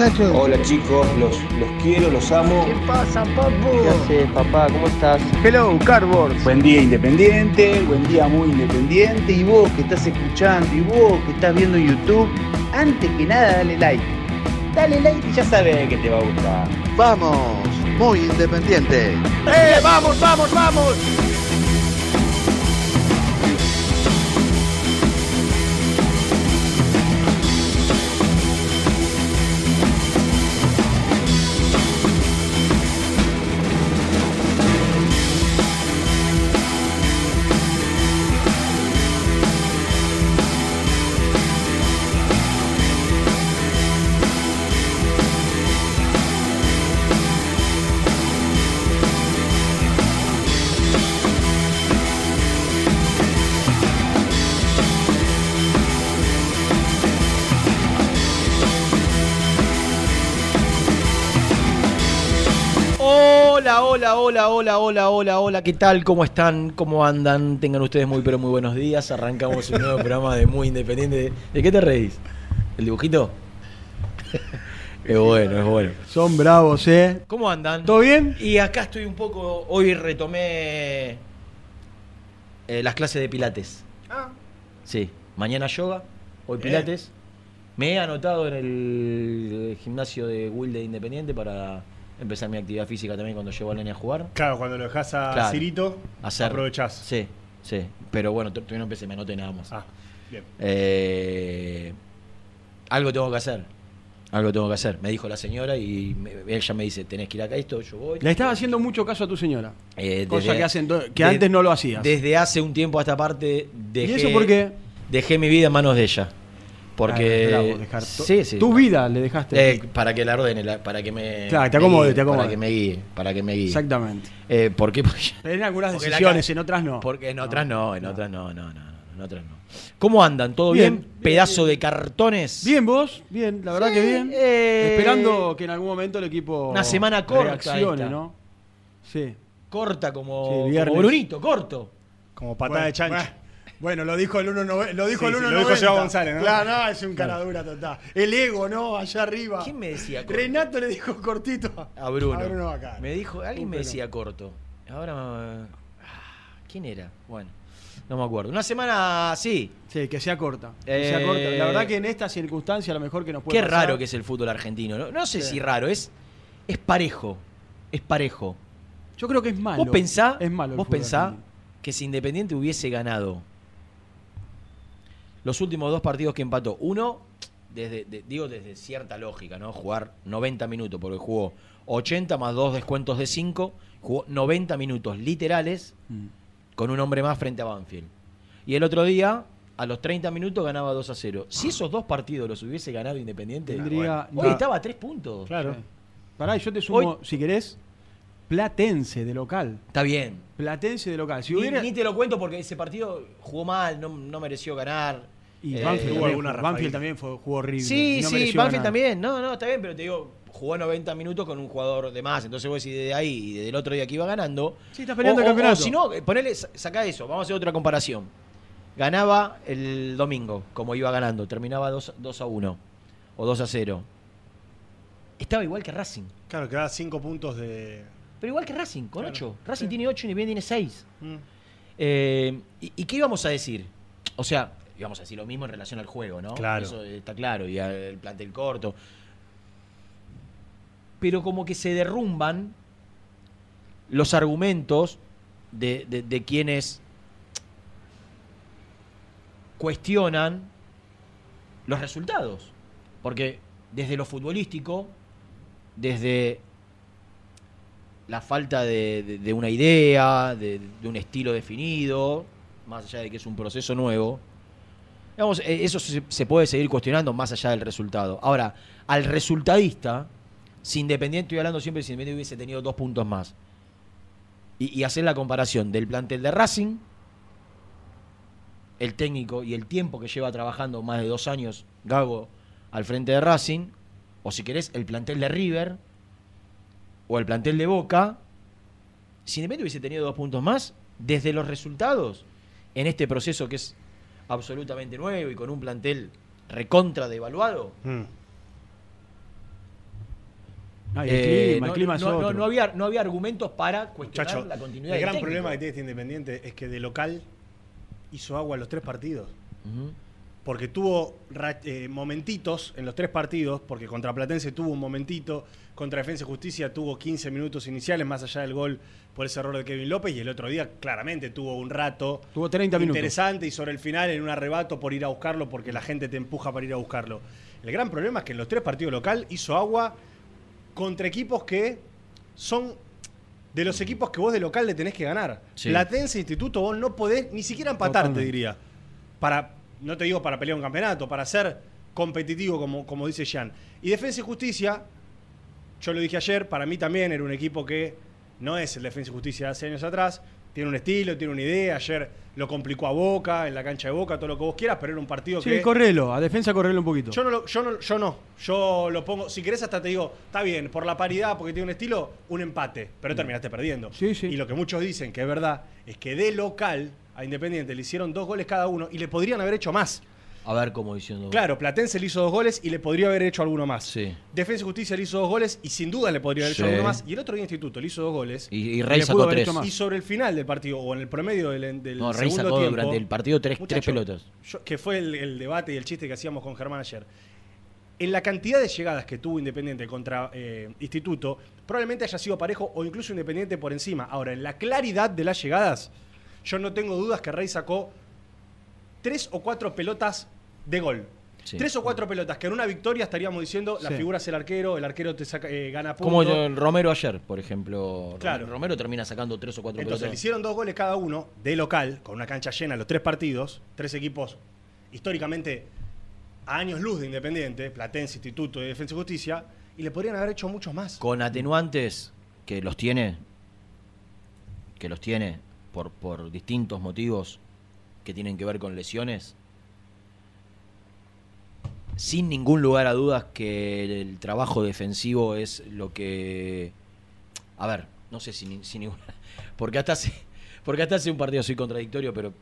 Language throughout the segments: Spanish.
Muchachos. Hola chicos, los, los quiero, los amo. ¿Qué pasa, papu? ¿Qué haces, papá? ¿Cómo estás? Hello, Cardboard. Buen día independiente, buen día muy independiente. Y vos que estás escuchando y vos que estás viendo YouTube, antes que nada dale like. Dale like y ya sabes que te va a gustar. Vamos, muy independiente. ¡Eh, vamos, vamos, vamos! Hola, hola, hola, hola, hola, ¿qué tal? ¿Cómo están? ¿Cómo andan? Tengan ustedes muy, pero muy buenos días. Arrancamos un nuevo programa de Muy Independiente. ¿De qué te reís? ¿El dibujito? Es bueno, es bueno. Son bravos, ¿eh? ¿Cómo andan? ¿Todo bien? Y acá estoy un poco. Hoy retomé eh, las clases de Pilates. Ah. Sí, mañana yoga, hoy Bien. Pilates. Me he anotado en el gimnasio de Wilde Independiente para empezar mi actividad física también cuando llevo a Nene a jugar. Claro, cuando lo dejas a Claro. Cirito, Hacer. aprovechás. Sí, sí. Pero bueno, todavía no empecé, me anoté nada más. Ah, bien. Eh, algo tengo que hacer. Algo tengo que hacer. Me dijo la señora y me- ella me dice, tenés que ir acá a esto, yo voy. Le estás haciendo mucho caso a tu señora. Eh, Cosa desde- que, hacen que de- antes no lo hacías. Desde hace un tiempo a esta parte dejé, ¿Y eso por qué? dejé mi vida en manos de ella. Porque... Ah, bravo, dejar to- sí, sí. Tu vida le dejaste. Eh, para que la ordene, la- para que me... Claro, te acomode, guíe, te acomode. Para que me guíe, para que me guíe. Exactamente. Eh, ¿Por qué? Porque, En algunas porque decisiones, en otras no. porque en otras no, en otras no, no, no, no, en otras no. ¿Cómo andan? ¿Todo bien? Bien, bien, Pedazo bien. de cartones. Bien, vos, bien, la verdad Sí, que bien. eh, Esperando que en algún momento el equipo. Una semana corta. ¿no? Sí. Corta como, Sí, como. Brunito, corto. Como patada Bueno, de chancho. bueno, Bueno, lo dijo el 1 lo dijo Sí, el sí, 1 lo dijo Seba González, ¿no? Claro, no, es un caradura total. El ego, ¿no? Allá arriba. ¿Quién me decía corto? Renato le dijo cortito A Bruno. A Bruno acá. Me dijo, alguien me decía corto. Ahora. ah, ¿Quién era? Bueno, no me acuerdo. Una semana sí. Sí, que sea corta. Eh, Que sea corta. La verdad que en esta circunstancia lo mejor que nos puede Qué pasar- raro que es el fútbol argentino. No, no sé Sí. si raro, es, es parejo. Es parejo. Yo creo que es malo. Vos pensá, es malo el vos pensá argentino. que si Independiente hubiese ganado los últimos dos partidos que empató, uno, desde, de- digo desde cierta lógica, ¿no? Jugar 90 minutos, porque jugó 80 más dos descuentos de 5, jugó 90 minutos literales Mm. con un hombre más frente a Banfield. Y el otro día, a los 30 minutos, ganaba 2 a 0. Si esos dos partidos los hubiese ganado Independiente, Tendría- hoy no. estaba a 3 puntos. Claro. Sí. Pará, yo te sumo, Hoy- si querés, Platense de local. Está bien. Platense de local. Si Ni, hubiera. ni te lo cuento porque ese partido jugó mal, no, no mereció ganar. Y Eh, Banfield, hubo también, alguna Banfield también fue, jugó horrible. Sí, no sí, Banfield ganar. también. No, no, está bien, pero te digo, jugó 90 minutos con un jugador de más. Entonces vos decís de ahí y desde el otro día que iba ganando. Sí, está peleando o, el campeonato. si no, eh, ponele, sa- sacá eso, vamos a hacer otra comparación. Ganaba el domingo, como iba ganando, terminaba 2, 2 a 1 o 2 a 0. Estaba igual que Racing. Claro, queda cinco puntos de. Pero igual que Racing, con Claro, 8. Racing sí. tiene 8 y Independiente tiene 6. Mm. Eh, ¿y, y qué íbamos a decir? O sea, íbamos a decir lo mismo en relación al juego, ¿no? Claro. Eso está claro, y al plantel corto. Pero como que se derrumban los argumentos de, de- de quienes cuestionan los resultados. Porque desde lo futbolístico, desde la falta de, de- de una idea, de, de un estilo definido, más allá de que es un proceso nuevo. Eh, eso se, se puede seguir cuestionando más allá del resultado. Ahora, al resultadista, si Independiente, estoy hablando siempre si Independiente hubiese tenido dos puntos más, y, y hacer la comparación del plantel de Racing, el técnico y el tiempo que lleva trabajando más de dos años Gago al frente de Racing, o si querés, el plantel de River, o el plantel de Boca, si Independiente hubiese tenido dos puntos más, desde los resultados, en este proceso que es absolutamente nuevo y con un plantel recontra devaluado, Mm. El eh, clima, no, el clima es no- no- otro. no había, no había argumentos para cuestionar Muchacho, la continuidad el gran técnico. problema que tiene este Independiente es que de local hizo agua los tres partidos. Porque tuvo eh, momentitos en los tres partidos, porque contra Platense tuvo un momentito, contra Defensa y Justicia tuvo 15 minutos iniciales, más allá del gol por ese error de Kevin López, y el otro día claramente tuvo un rato Tuvo 30 minutos. interesante y sobre el final en un arrebato por ir a buscarlo, porque la gente te empuja para ir a buscarlo. El gran problema es que en los tres partidos local hizo agua contra equipos que son de los equipos que vos de local le tenés que ganar. Sí. Platense Instituto vos no podés ni siquiera empatar, Totalmente. te diría. Para, no te digo para pelear un campeonato, para ser competitivo, como, como dice Jean. Y Defensa y Justicia, yo lo dije ayer, para mí también era un equipo que no es el Defensa y Justicia de hace años atrás. Tiene un estilo, tiene una idea. Ayer lo complicó a Boca, en la cancha de Boca, todo lo que vos quieras, pero era un partido Sí, que. correlo, a defensa correlo un poquito. Yo no, lo- yo, no, yo no. Yo lo pongo. Si querés, hasta te digo, está bien, por la paridad, porque tiene un estilo, un empate. Pero terminaste perdiendo. Sí, sí. Y lo que muchos dicen que es verdad es que de local a Independiente le hicieron dos goles cada uno y le podrían haber hecho más. A ver cómo diciendo. Claro, Platense le hizo dos goles y le podría haber hecho alguno más. Sí. Defensa y Justicia le hizo dos goles y sin duda le podría haber hecho Sí. alguno más. Y el otro día Instituto le hizo dos goles. Y, y le Rey pudo sacó haber tres. hecho más. Y sobre el final del partido, o en el promedio del, del No, Rey segundo sacó tiempo, durante el partido tres, tres pelotas. yo- que fue el, el debate y el chiste que hacíamos con Germán ayer. En la cantidad de llegadas que tuvo Independiente contra eh, Instituto, probablemente haya sido parejo o incluso Independiente por encima. Ahora, en la claridad de las llegadas, yo no tengo dudas que Rey sacó tres o cuatro pelotas de gol. Sí. Tres o cuatro pelotas que en una victoria estaríamos diciendo la Sí. figura es el arquero, el arquero te saca, eh, gana puntos. Como Romero ayer, por ejemplo. Claro. Romero termina sacando tres o cuatro Entonces le pelotas. hicieron dos goles cada uno de local, con una cancha llena los tres partidos, tres equipos históricamente a años luz de Independiente, Platense, Instituto y Defensa y Justicia, y le podrían haber hecho muchos más. Con atenuantes que los tiene, que los tiene por, por distintos motivos que tienen que ver con lesiones, sin ningún lugar a dudas que el trabajo defensivo es lo que... A ver, no sé si, si ninguna... Porque hasta hace, porque hasta hace un partido, soy contradictorio, pero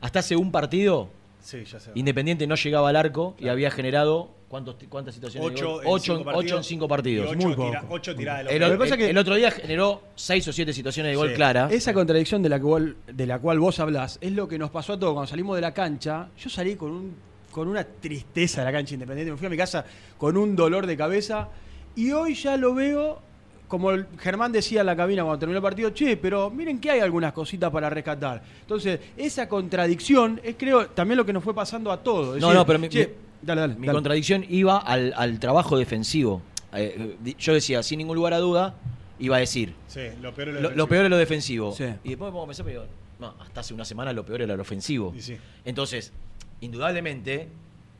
hasta hace un partido Sí, ya sé. Independiente no llegaba al arco y había generado ¿cuántos, ¿cuántas situaciones? de Ocho, gol? en Ocho, cinco ocho partidos, en cinco partidos. ocho Muy tira- poco. ocho tiradas de El, el- que- el otro día generó seis o siete situaciones de gol Sí. claras. Esa contradicción de la, cual, de la cual vos hablás es lo que nos pasó a todos cuando salimos de la cancha. Yo salí con, un, con una tristeza de la cancha independiente. Me fui a mi casa con un dolor de cabeza. Y hoy ya lo veo, como Germán decía en la cabina cuando terminó el partido, che, pero miren que hay algunas cositas para rescatar. Entonces, esa contradicción es, creo, también lo que nos fue pasando a todos. Es No, decir, no, pero mi- che, mi- dale, dale. Mi dale. contradicción iba al, al trabajo defensivo. Eh, yo decía, sin ningún lugar a duda, iba a decir, Sí, lo peor es lo, lo, lo peor es lo defensivo. Sí. Y después me pongo a pensar, pero no, hasta hace una semana lo peor era lo ofensivo. Y sí. Entonces, indudablemente,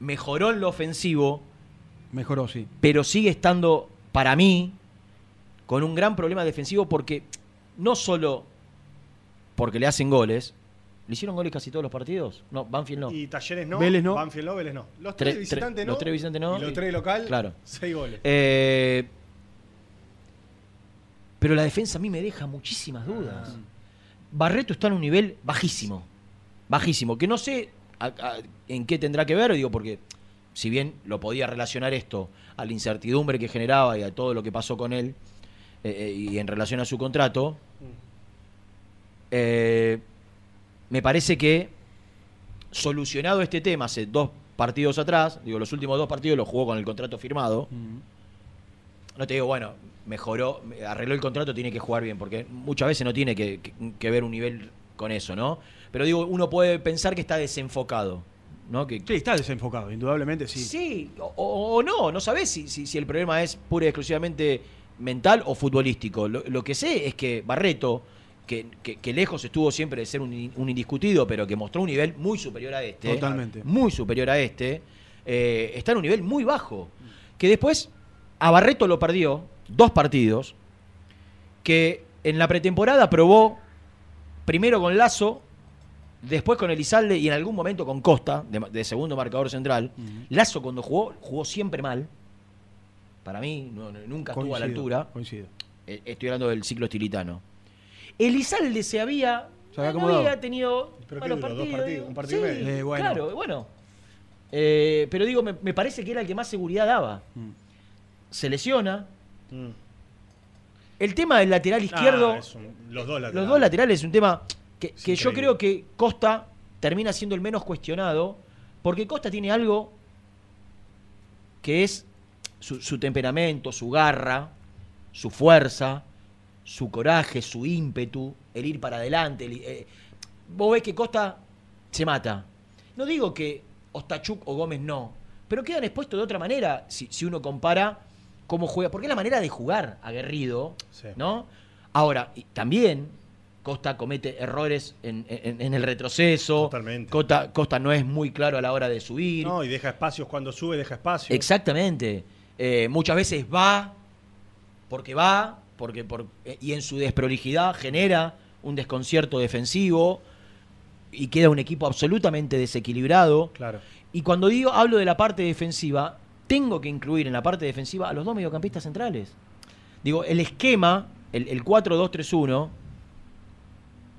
mejoró en lo ofensivo, Mejoró, sí. pero sigue estando, para mí, con un gran problema defensivo porque no solo porque le hacen goles, ¿Le hicieron goles casi todos los partidos? No, Banfield no. Y Talleres no, Vélez no. Banfield no, Vélez no. Los Tre- tres tre- visitantes no. los tres visitantes no. Y los tres local, Claro. seis goles. Eh, pero la defensa a mí me deja muchísimas dudas. Barreto está en un nivel bajísimo. Bajísimo. Que no sé a- a- en qué tendrá que ver, digo, porque si bien lo podía relacionar esto a la incertidumbre que generaba y a todo lo que pasó con él eh, eh, y en relación a su contrato, eh, me parece que solucionado este tema hace dos partidos atrás, digo, los últimos dos partidos los jugó con el contrato firmado. No te digo, bueno, mejoró, arregló el contrato, tiene que jugar bien, porque muchas veces no tiene que, que- que ver un nivel con eso, ¿no? Pero digo, uno puede pensar que está desenfocado, ¿no? Que, Sí, está desenfocado, indudablemente sí. Sí, o, o- o no, no sabes si, si, si el problema es pura y exclusivamente mental o futbolístico. Lo, lo que sé es que Barreto, que, que- que lejos estuvo siempre de ser un, in- un indiscutido, pero que mostró un nivel muy superior a este, Totalmente. muy superior a este, eh, está en un nivel muy bajo. Que después a Barreto lo perdió dos partidos, que en la pretemporada probó primero con Lazo, después con Elizalde y en algún momento con Costa, de, de segundo marcador central. Lazo cuando jugó, jugó siempre mal. Para mí, no- nunca estuvo a la altura. Coincido. Eh, Estoy hablando del ciclo estilitano. Elizalde se había, Se había no había tenido ¿Pero partidos. ¿Un partido y Sí, medio? Eh, bueno. Claro, bueno. Eh, pero digo, me, me parece que era el que más seguridad daba. Mm. Se lesiona. Mm. El tema del lateral izquierdo. Ah, un- los dos laterales. Los dos laterales es un tema que, yo creo que Costa termina siendo el menos cuestionado, porque Costa tiene algo que es su, su temperamento, su garra, su fuerza, su coraje, su ímpetu, el ir para adelante. el- eh, vos ves que Costa se mata. No digo que Ostachuk o Gómez no, pero quedan expuestos de otra manera si, si uno compara cómo juega, porque es la manera de jugar aguerrido, Sí. ¿no? Ahora, y también Costa comete errores en, en- en el retroceso. Totalmente. Costa, Costa no es muy claro a la hora de subir. No, y deja espacios cuando sube, deja espacios. Exactamente. Eh, muchas veces va porque va, porque por, eh, y en su desprolijidad genera un desconcierto defensivo y queda un equipo absolutamente desequilibrado. Claro. Y cuando digo hablo de la parte defensiva, tengo que incluir en la parte defensiva a los dos mediocampistas centrales. Digo, el esquema, el, el 4-2-3-1,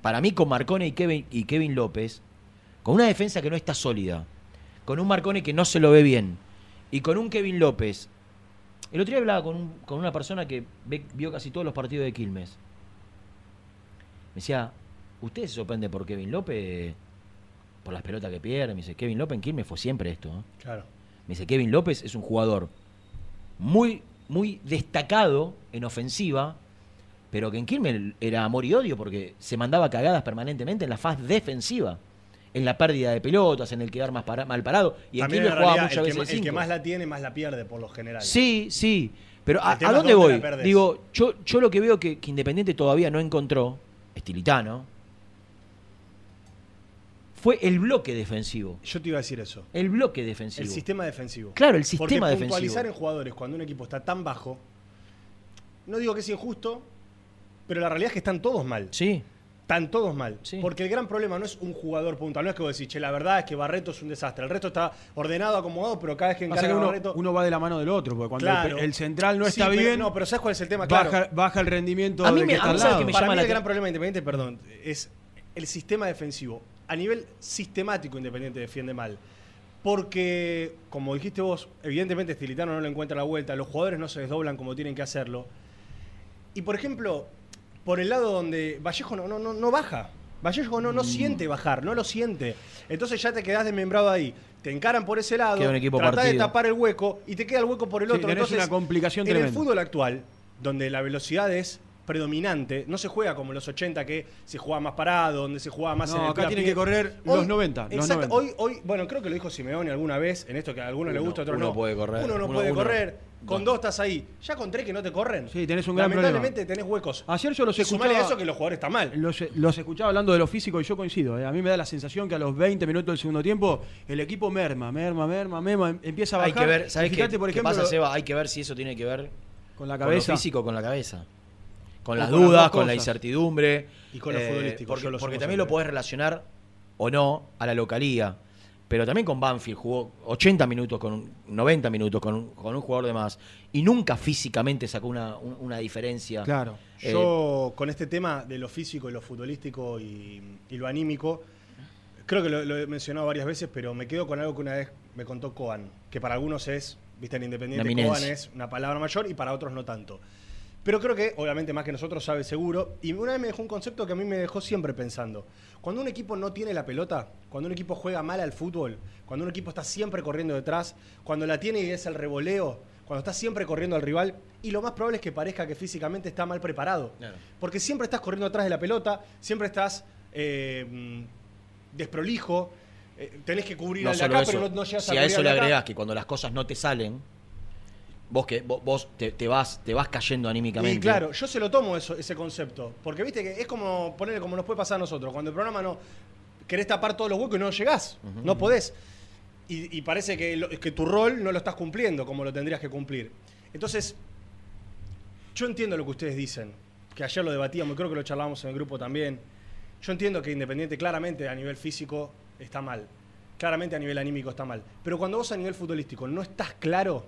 para mí con Marcone y Kevin, y Kevin López, con una defensa que no está sólida, con un Marcone que no se lo ve bien, y con un Kevin López. El otro día hablaba con, un- con una persona que ve- vio casi todos los partidos de Quilmes. Me decía, ¿usted se sorprende por Kevin López? Por las pelotas que pierde. Me dice, Kevin López en Quilmes fue siempre esto. ¿eh?". Claro. Me dice, Kevin López es un jugador muy, muy destacado en ofensiva, pero que en Quilmes era amor y odio porque se mandaba cagadas permanentemente en la faz defensiva. En la pérdida de pelotas, en el quedar más para- mal parado. Y También en muchas el, veces que, el que más la tiene, más la pierde por lo general. Sí, sí. Pero ¿a, dónde voy? Digo, yo, yo lo que veo que, que Independiente todavía no encontró, estilitano, fue el bloque defensivo. Yo te iba a decir eso. El bloque defensivo. El sistema defensivo. Claro, el Porque sistema defensivo. puntualizar en jugadores cuando un equipo está tan bajo, no digo que es injusto, pero la realidad es que están todos mal. Sí. Están todos mal. Sí. Porque el gran problema no es un jugador puntual. No es que vos decís, che, la verdad es que Barreto es un desastre. El resto está ordenado, acomodado, pero cada vez que encarga que uno, Barreto. uno va de la mano del otro, porque cuando el- Claro. el, central no Sí, está pero- bien, No, pero ¿sabes cuál es el tema? Claro. baja, baja el rendimiento A mí me- que a está mí al sabe lado. que me Para llama mí la el gran problema de Independiente, perdón, es el sistema defensivo. A nivel sistemático Independiente defiende mal. Porque, como dijiste vos, evidentemente Stilitano no le encuentra la vuelta, los jugadores no se desdoblan como tienen que hacerlo. Y por ejemplo, por el lado donde Vallejo no, no, no, no baja. Vallejo no, no Mm. siente bajar, no lo siente. Entonces ya te quedás desmembrado ahí. Te encaran por ese lado, Queda un equipo tratás de tapar el hueco y te queda el hueco por el Sí, otro. Entonces, una complicación en tremenda. el fútbol actual, donde la velocidad es predominante, no se juega como en los 80 que se jugaba más parado, donde se jugaba más No, en el acá tienen que correr los 90, los exacto, 90. Hoy, hoy, bueno, creo que lo dijo Simeone alguna vez, en esto que a algunos les Uno- gusta, a otros uno no. puede correr, Uno no uno- puede uno- correr. Con dos. dos estás ahí. Ya con tres que no te corren. Sí, tenés un gran Lamentablemente tenés huecos. Ayer yo los Y sumale escuchaba, a eso que los jugadores están mal. los, los escuchaba hablando de lo físico y yo coincido. ¿eh? A mí me da la sensación que a los 20 minutos del segundo tiempo el equipo merma, merma, merma, merma, em- empieza a Hay bajar. que ver, ¿sabes Y qué, fíjate, por qué ejemplo, pasa, Seba? Hay que ver si eso tiene que ver con la con cabeza. lo físico con la cabeza. Con las con dudas, con la incertidumbre. Y con lo futbolístico, Porque, yo lo porque también lo podés relacionar o no a la localía. Pero también con Banfield jugó 80 minutos, con un- 90 minutos con un, con un jugador de más. Y nunca físicamente sacó una, un- una diferencia. Claro. Eh, Yo, con este tema de lo físico y lo futbolístico y, y lo anímico, creo que lo, lo he mencionado varias veces, pero me quedo con algo que una vez me contó Coan, que para algunos es, viste, en Independiente, Coan es una palabra mayor y para otros no tanto. Pero creo que, obviamente, más que nosotros sabe seguro. Y una vez me dejó un concepto que a mí me dejó siempre pensando. Cuando un equipo no tiene la pelota, cuando un equipo juega mal al fútbol, cuando un equipo está siempre corriendo detrás, cuando la tiene y es el revoleo, cuando está siempre corriendo al rival, y lo más probable es que parezca que físicamente está mal preparado. Claro. Porque siempre estás corriendo atrás de la pelota, siempre estás eh, mm, desprolijo, eh, tenés que cubrir no al de solo acá, eso, pero no, no llegas si a a eso le agregás que cuando las cosas no te salen, vos que vos, vos te, te vas te vas cayendo anímicamente. Y claro, yo se lo tomo eso, ese concepto. Porque viste que es como ponerle como nos puede pasar a nosotros. Cuando el programa no querés tapar todos los huecos y no llegás. No podés. Y, y parece que, lo- que tu rol no lo estás cumpliendo como lo tendrías que cumplir. Entonces, yo entiendo lo que ustedes dicen. Que ayer lo debatíamos y creo que lo charlábamos en el grupo también. Yo entiendo que Independiente claramente a nivel físico está mal. Claramente a nivel anímico está mal. Pero cuando vos a nivel futbolístico no estás claro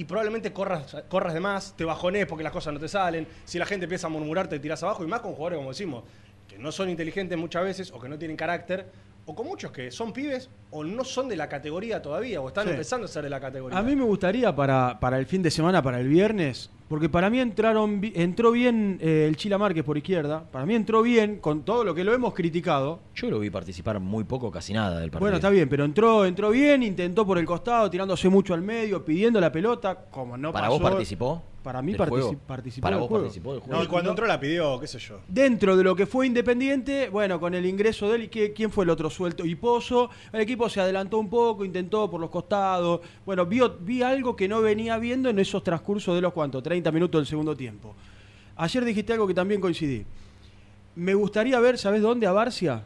y probablemente corras, corras de más, te bajones porque las cosas no te salen, si la gente empieza a murmurar te tirás abajo y más con jugadores como decimos, que no son inteligentes muchas veces o que no tienen carácter, o con muchos que son pibes o no son de la categoría todavía o están Sí. empezando a ser de la categoría. A mí me gustaría para, para el fin de semana, para el viernes, porque para mí entraron, entró bien eh, el Chila Márquez por izquierda, para mí entró bien con todo lo que lo hemos criticado. Yo lo vi participar muy poco, casi nada del partido. Bueno, está bien, pero entró, entró bien, intentó por el costado, tirándose mucho al medio, pidiendo la pelota, como no ¿Para pasó. vos participó? Para mí partici- juego? participó ¿Para del vos juego. participó del No, juego? y cuando no- entró la pidió, qué sé yo. Dentro de lo que fue Independiente, bueno, con el ingreso de él, ¿y qué- ¿quién fue el otro suelto? Y Pozo, el equipo se adelantó un poco, intentó por los costados. Bueno, vio, vi algo que no venía viendo en esos transcursos de los cuantos, 30 minutos del segundo tiempo. Ayer dijiste algo que también coincidí. Me gustaría ver, ¿sabes dónde? A Barcia.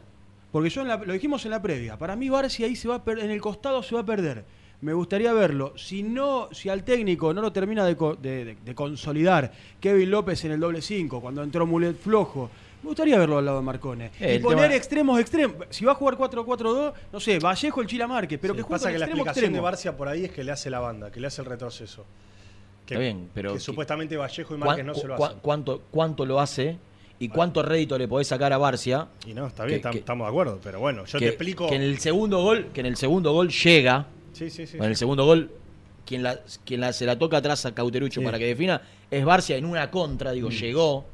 Porque yo en la- lo dijimos en la previa. Para mí Barcia ahí se va a per- en el costado se va a perder. Me gustaría verlo. Si no, si al técnico no lo termina de, co- de- de- de consolidar Kevin López en el doble 5, cuando entró Mulet flojo, me gustaría verlo al lado de Marcone. Eh, y poner tema- extremos extremos. Si va a jugar 4-4-2, no sé, Vallejo el Chila Márquez, pero Sí, que juegue pasa que la extremo explicación de. Barcia por ahí es que le hace la banda, que le hace el retroceso. Que, Está bien, pero que que- supuestamente Vallejo y ¿Cuán- Márquez no se lo cu- hacen. cuánto, ¿Cuánto lo hace? ¿Y cuánto rédito le podés sacar a Barcia? Y no, está bien, que- tam- que- estamos de acuerdo, pero bueno, yo que, te explico. que en el segundo gol, que en el segundo gol llega, Sí, sí, sí. en el segundo gol, quien la, quien la, se la toca atrás a Cauterucho Sí. para que defina, es Barcia en una contra, digo, llegó,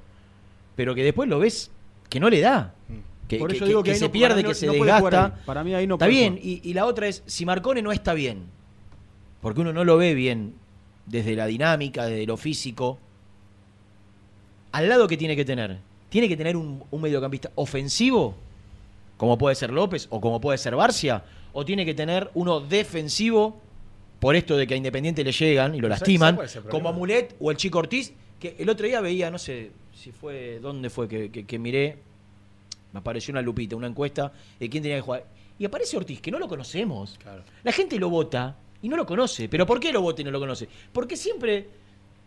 pero que después lo ves que no le da. Mm. Que, Por eso que- digo que se no- pierde, no- que se no desgasta. Para mí ahí no Está puede bien, y la otra es, si Marcone no está bien, porque uno no lo ve bien desde la dinámica, desde lo físico, al lado que tiene que tener, tiene que tener un, un mediocampista ofensivo, como puede ser López o como puede ser Barcia, o tiene que tener uno defensivo, por esto de que a Independiente le llegan y lo ¿Sabes- lastiman, como Amulet o el Chico Ortiz, que el otro día veía, no sé si fue, dónde fue que, que- que miré, me apareció una lupita, una encuesta de quién tenía que jugar. Y aparece Ortiz, que no lo conocemos. Claro. La gente lo vota y no lo conoce. ¿Pero por qué lo vota y no lo conoce? Porque siempre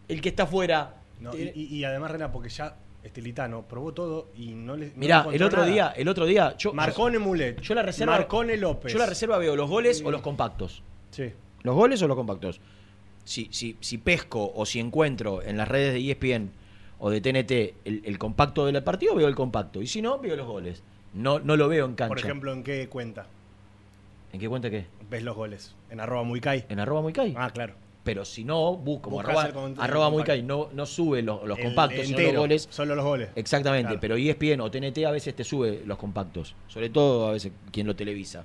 el que está afuera. No, eh, y, además, Rena, porque ya Estilitano probó todo y no le. no mirá, el otro nada. día, el otro día, yo, Marcone Mulet. yo la reserva, Marcone López. yo la reserva veo los goles o los compactos. Sí. Los goles o los compactos. Si, si, si pesco o si encuentro en las redes de ESPN o de TNT el, el compacto del partido, veo el compacto. Y si no, veo los goles. No, no lo veo en cancha. Por ejemplo, ¿en qué cuenta ¿En qué cuenta qué? ves los goles? En arroba muy kai. En arroba muy cay. Ah, claro. Pero si no, busco como arroba, el con- arroba compacto. no, no sube los, los El compactos, sino entero, los goles. Solo los goles. Exactamente, Claro. pero ESPN o TNT a veces te sube los compactos. Sobre todo a veces quien lo televisa.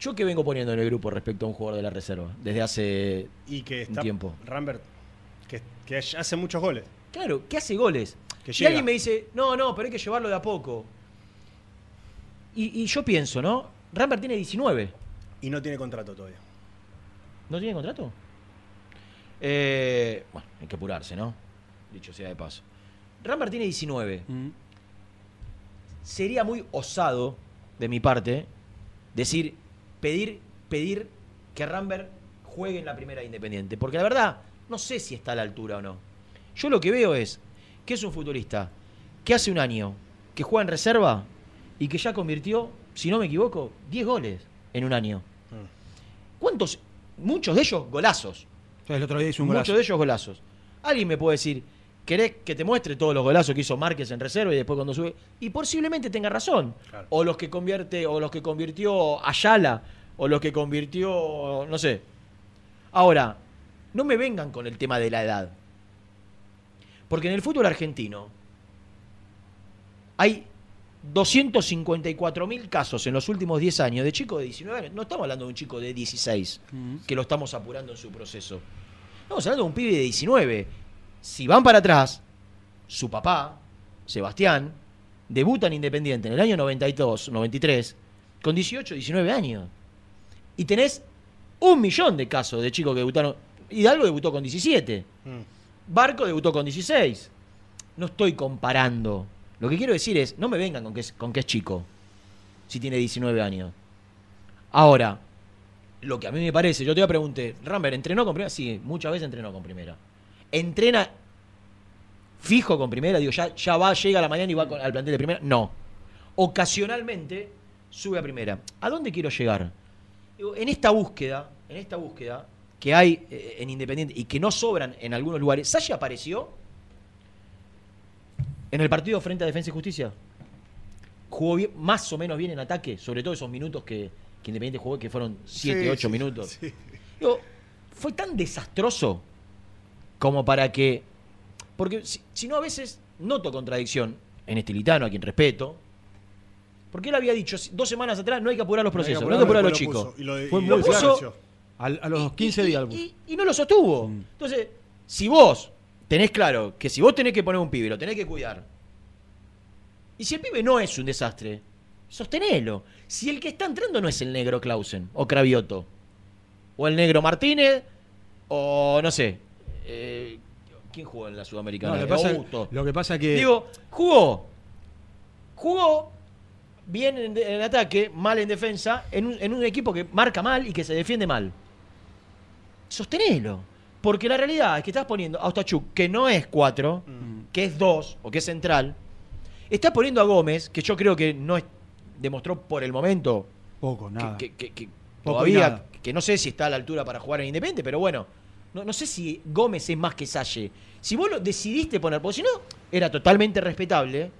Yo que vengo poniendo en el grupo respecto a un jugador de la reserva, desde hace... Y que está. tiempo. Rambert, que, que hace muchos goles. Claro, que hace goles. Que y llega. alguien me dice, no, no, pero hay que llevarlo de a poco. Y, y yo pienso, ¿no? Rambert tiene 19. Y no tiene contrato todavía. ¿No tiene contrato? Eh, bueno, hay que apurarse, ¿no? Dicho sea de paso. Rambert tiene 19. Mm. Sería muy osado de mi parte decir, pedir, pedir que Rambert juegue en la primera de Independiente. Porque la verdad, no sé si está a la altura o no. Yo lo que veo es que es un futbolista que hace un año que juega en reserva y que ya convirtió, si no me equivoco, 10 goles en un año. ¿Cuántos? Muchos de ellos golazos. El otro día hizo un Muchos golazo. de ellos golazos. Alguien me puede decir, ¿querés que te muestre todos los golazos que hizo Márquez en reserva y después cuando sube? Y posiblemente tenga razón. Claro. O los que convierte, o los que convirtió Ayala, o los que convirtió, no sé. Ahora, no me vengan con el tema de la edad. Porque en el fútbol argentino hay 254 mil casos en los últimos 10 años de chicos de 19 años. No estamos hablando de un chico de 16 que lo estamos apurando en su proceso. Estamos hablando de un pibe de 19. Si van para atrás, su papá, Sebastián, debuta en Independiente en el año 92, 93, con 18, 19 años. Y tenés un millón de casos de chicos que debutaron. Hidalgo debutó con 17. Mm. Barco debutó con 16. No estoy comparando. Lo que quiero decir es, no me vengan con que es, con que es chico, si tiene 19 años. Ahora, lo que a mí me parece, yo te pregunté, Rambert, ¿entrenó con primera? Sí, muchas veces entrenó con primera. ¿Entrena fijo con primera? Digo, ya, ya va, llega a la mañana y va al plantel de primera. No. Ocasionalmente sube a primera. ¿A dónde quiero llegar? Digo, en esta búsqueda, en esta búsqueda que hay eh, en Independiente y que no sobran en algunos lugares, ¿Sashi apareció en el partido frente a Defensa y Justicia? Jugó bien- más o menos bien en ataque, sobre todo esos minutos que, que Independiente jugó, que fueron 7, Sí, 8 sí, minutos. sí. Digo, fue tan desastroso como para que. Porque si, si no, a veces noto contradicción en Estilitano, a quien respeto. Porque él había dicho dos semanas atrás: no hay que apurar los No hay que procesos, no hay que apurar a los lo chicos. puso, y lo de- Fue muy lo puso- a los 15 Y- días. Y, y- y no lo sostuvo. Entonces, si vos tenés claro que si vos tenés que poner un pibe, lo tenés que cuidar. Y si el pibe no es un desastre, sostenelo. Si el que está entrando no es el negro Clausen o Cravioto, o el negro Martínez, o no sé. eh, ¿Quién jugó en la Sudamericana? No, lo, que pasa, lo que pasa es que. Digo, jugó. Jugó bien en, en ataque, mal en defensa, en un, en un equipo que marca mal y que se defiende mal. Sostenelo. Porque la realidad es que estás poniendo a Ostachuk, que no es 4, que es 2 o que es central. Estás poniendo a Gómez, que yo creo que no es- demostró por el momento poco, nada. que, que- que Poco y todavía, nada. que no sé si está a la altura para jugar en Independiente, pero bueno, no, no sé si Gómez es más que Salle. Si vos lo decidiste poner, porque si no, era totalmente respetable,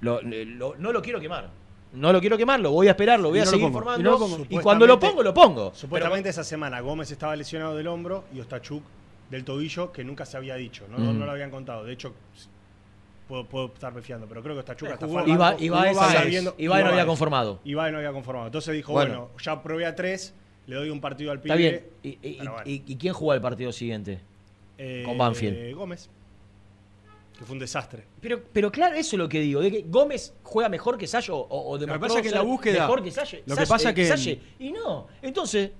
lo- lo- no lo quiero quemar. No lo quiero quemar, lo voy a esperar, lo voy a no seguir pongo, informando. y no lo pongo. Y cuando lo pongo, lo pongo. Supuestamente esa semana Gómez estaba lesionado del hombro y Ostachuk del tobillo, que nunca se había dicho, no, no- Mm. no lo habían contado. De hecho, puedo, puedo estar refiando, pero creo que fue al Iba, iba, no había conformado. Ibai no había conformado. Entonces dijo, Bueno. bueno, ya probé a tres, le doy un partido al pibe. Está bien. ¿Y, y- pero bueno. y- y quién jugó el partido siguiente? Eh, con Banfield. eh, Gómez. Que fue un desastre. Pero, pero claro, eso es lo que digo. De que Gómez juega mejor que Sayo o, o que demostró pasa es que en la búsqueda- Mejor que Sayo. lo que pasa que- Y no. Entonces.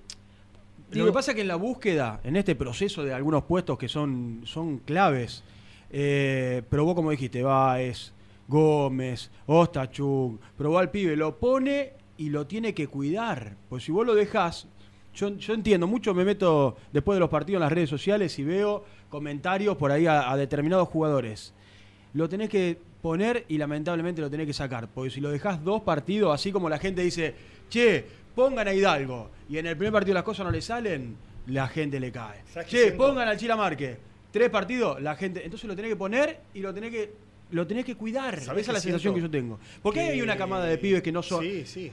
Lo que pasa es que en la búsqueda, en este proceso de algunos puestos que son, son claves, eh, probó, como dijiste, Baez, Gómez, Ostachuk, probó al pibe, lo pone y lo tiene que cuidar. Pues si vos lo dejás, yo, yo entiendo, mucho me meto después de los partidos en las redes sociales y veo comentarios por ahí a, a determinados jugadores. Lo tenés que poner y lamentablemente lo tenés que sacar. Porque si lo dejás dos partidos, así como la gente dice, che, pongan a Hidalgo, y en el primer partido las cosas no le salen, la gente le cae. ¿Sabes qué Che, siento? pongan al Chila Márquez. Tres partidos, la gente. Entonces lo tenés que poner y lo tenés que. Lo tenés que cuidar. Esa ¿Sabés es la sensación que yo tengo. Porque hay una camada de pibes que no son. Sí, sí.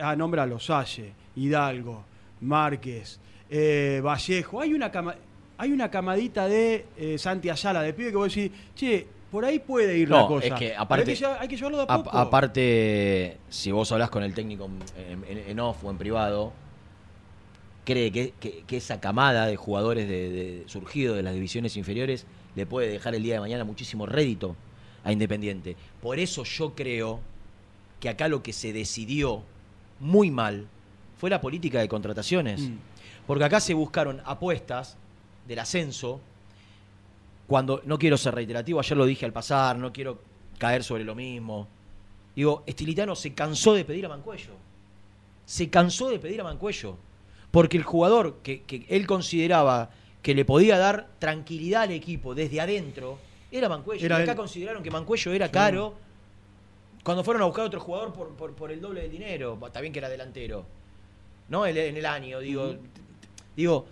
Ah, nómbralo, Salle, Hidalgo, Márquez, eh, Vallejo. Hay una cama, hay una camadita de eh, Santi Ayala, de pibe que vos decís, che, por ahí puede ir la No, cosa. es que aparte- hay que, llevar- hay que llevarlo de a a- poco. aparte, si vos hablás con el técnico en, en- en off o en privado, cree que, que- que esa camada de jugadores de, de- surgidos de las divisiones inferiores le puede dejar el día de mañana muchísimo rédito a Independiente. Por eso yo creo que acá lo que se decidió muy mal fue la política de contrataciones. Mm. Porque acá se buscaron apuestas del ascenso. Cuando no quiero ser reiterativo, ayer lo dije al pasar, no quiero caer sobre lo mismo. Digo, Estilitano se cansó de pedir a Mancuello. Se cansó de pedir a Mancuello. Porque el jugador que, que él consideraba que le podía dar tranquilidad al equipo desde adentro era Mancuello. Era y acá él. consideraron que Mancuello era caro Cuando fueron a buscar otro jugador por, por, por el doble del dinero, está bien que era delantero. ¿No? El- en el año, digo. Digo,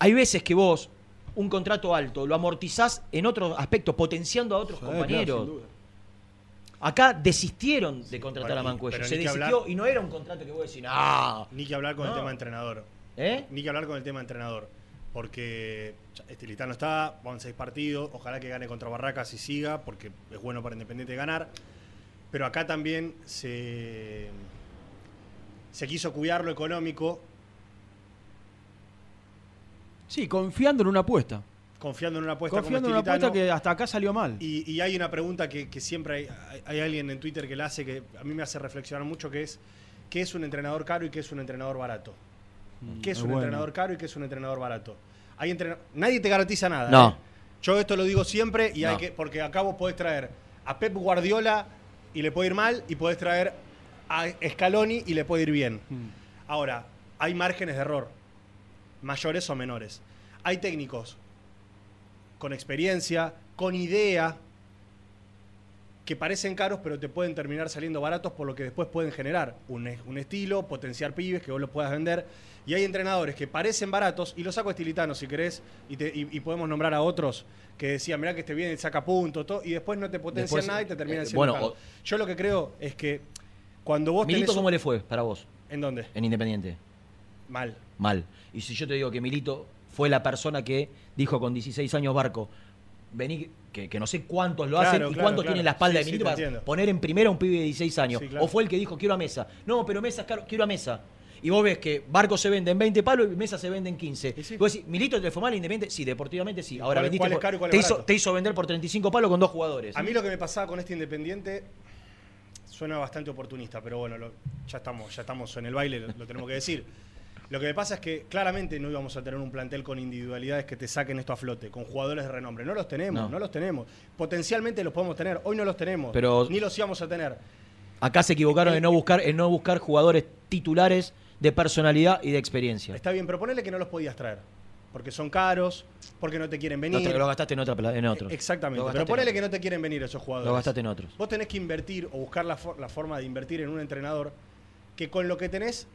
hay veces que vos un contrato alto lo amortizás en otros aspectos, potenciando a otros Sí, compañeros. claro, sin duda. Acá desistieron de contratar a Mancuello. Se desistió hablar- y no era un contrato que vos decís, ah, Ni que hablar con No. el tema entrenador. ¿eh? Ni que hablar con el tema entrenador. Porque Estilitano está, van seis partidos, ojalá que gane contra Barracas y siga, porque es bueno para Independiente ganar. Pero acá también se, se quiso cuidar lo económico, Sí, confiando en una apuesta. confiando en una apuesta confiando en como una apuesta que hasta acá salió mal. Y, y hay una pregunta que, que siempre hay, hay- hay alguien en Twitter que la hace que a mí me hace reflexionar mucho, que es ¿qué es un entrenador caro y qué es un entrenador barato? ¿Qué es un bueno. entrenador caro y qué es un entrenador barato? Hay Nadie te garantiza nada. No. ¿eh? Yo esto lo digo siempre y hay que, porque acá vos podés traer a Pep Guardiola y le puede ir mal y podés traer a Scaloni y le puede ir bien. Mm. Ahora, hay márgenes de error, mayores o menores. Hay técnicos con experiencia, con idea, que parecen caros, pero te pueden terminar saliendo baratos por lo que después pueden generar un, un estilo, potenciar pibes que vos los puedas vender. Y hay entrenadores que parecen baratos, y lo saco a Estilitano si querés, y, te- y- y podemos nombrar a otros que decían, mirá que este viene, saca punto, todo, y después no te potencian Después, nada y te terminan eh, siendo bueno, caros. o- Yo lo que creo es que cuando vos Milito, tenés... un- ¿cómo le fue para vos ¿En dónde? en Independiente? Mal. Mal. Y si yo te digo que Milito fue la persona que dijo con 16 años Barco, vení, que, que no sé cuántos lo Claro, hacen y claro, cuántos claro. tienen la espalda Sí, de Milito para poner en primera a un pibe de 16 años. Sí. O fue el que dijo, quiero a Mesa. No, pero Mesa es caro, quiero a Mesa. Y vos ves que Barco se vende en 20 palos y Mesa se vende en 15. Y sí. Vos decís, ¿Milito te fue mal Independiente? Sí, deportivamente sí. Ahora cuál- vendiste cuál es por- caro y cuál te, es hizo, te hizo vender por 35 palos con dos jugadores. A mí lo que me pasaba con este Independiente suena bastante oportunista, pero bueno, lo- ya, estamos, ya estamos en el baile, lo, lo tenemos que decir. Lo que me pasa es que claramente no íbamos a tener un plantel con individualidades que te saquen esto a flote, con jugadores de renombre. No los tenemos, No. no, los tenemos. Potencialmente los podemos tener, hoy no los tenemos, Pero- ni los íbamos a tener. Acá se equivocaron en no buscar, en no buscar jugadores titulares de personalidad y de experiencia. Está bien, pero ponele que no los podías traer, porque son caros, porque no te quieren venir. Lo, lo gastaste en, otra, en otros. Exactamente, pero ponele que no te quieren venir esos jugadores. Lo gastaste en otros. Vos tenés que invertir o buscar la, for- la forma de invertir en un entrenador que con lo que tenés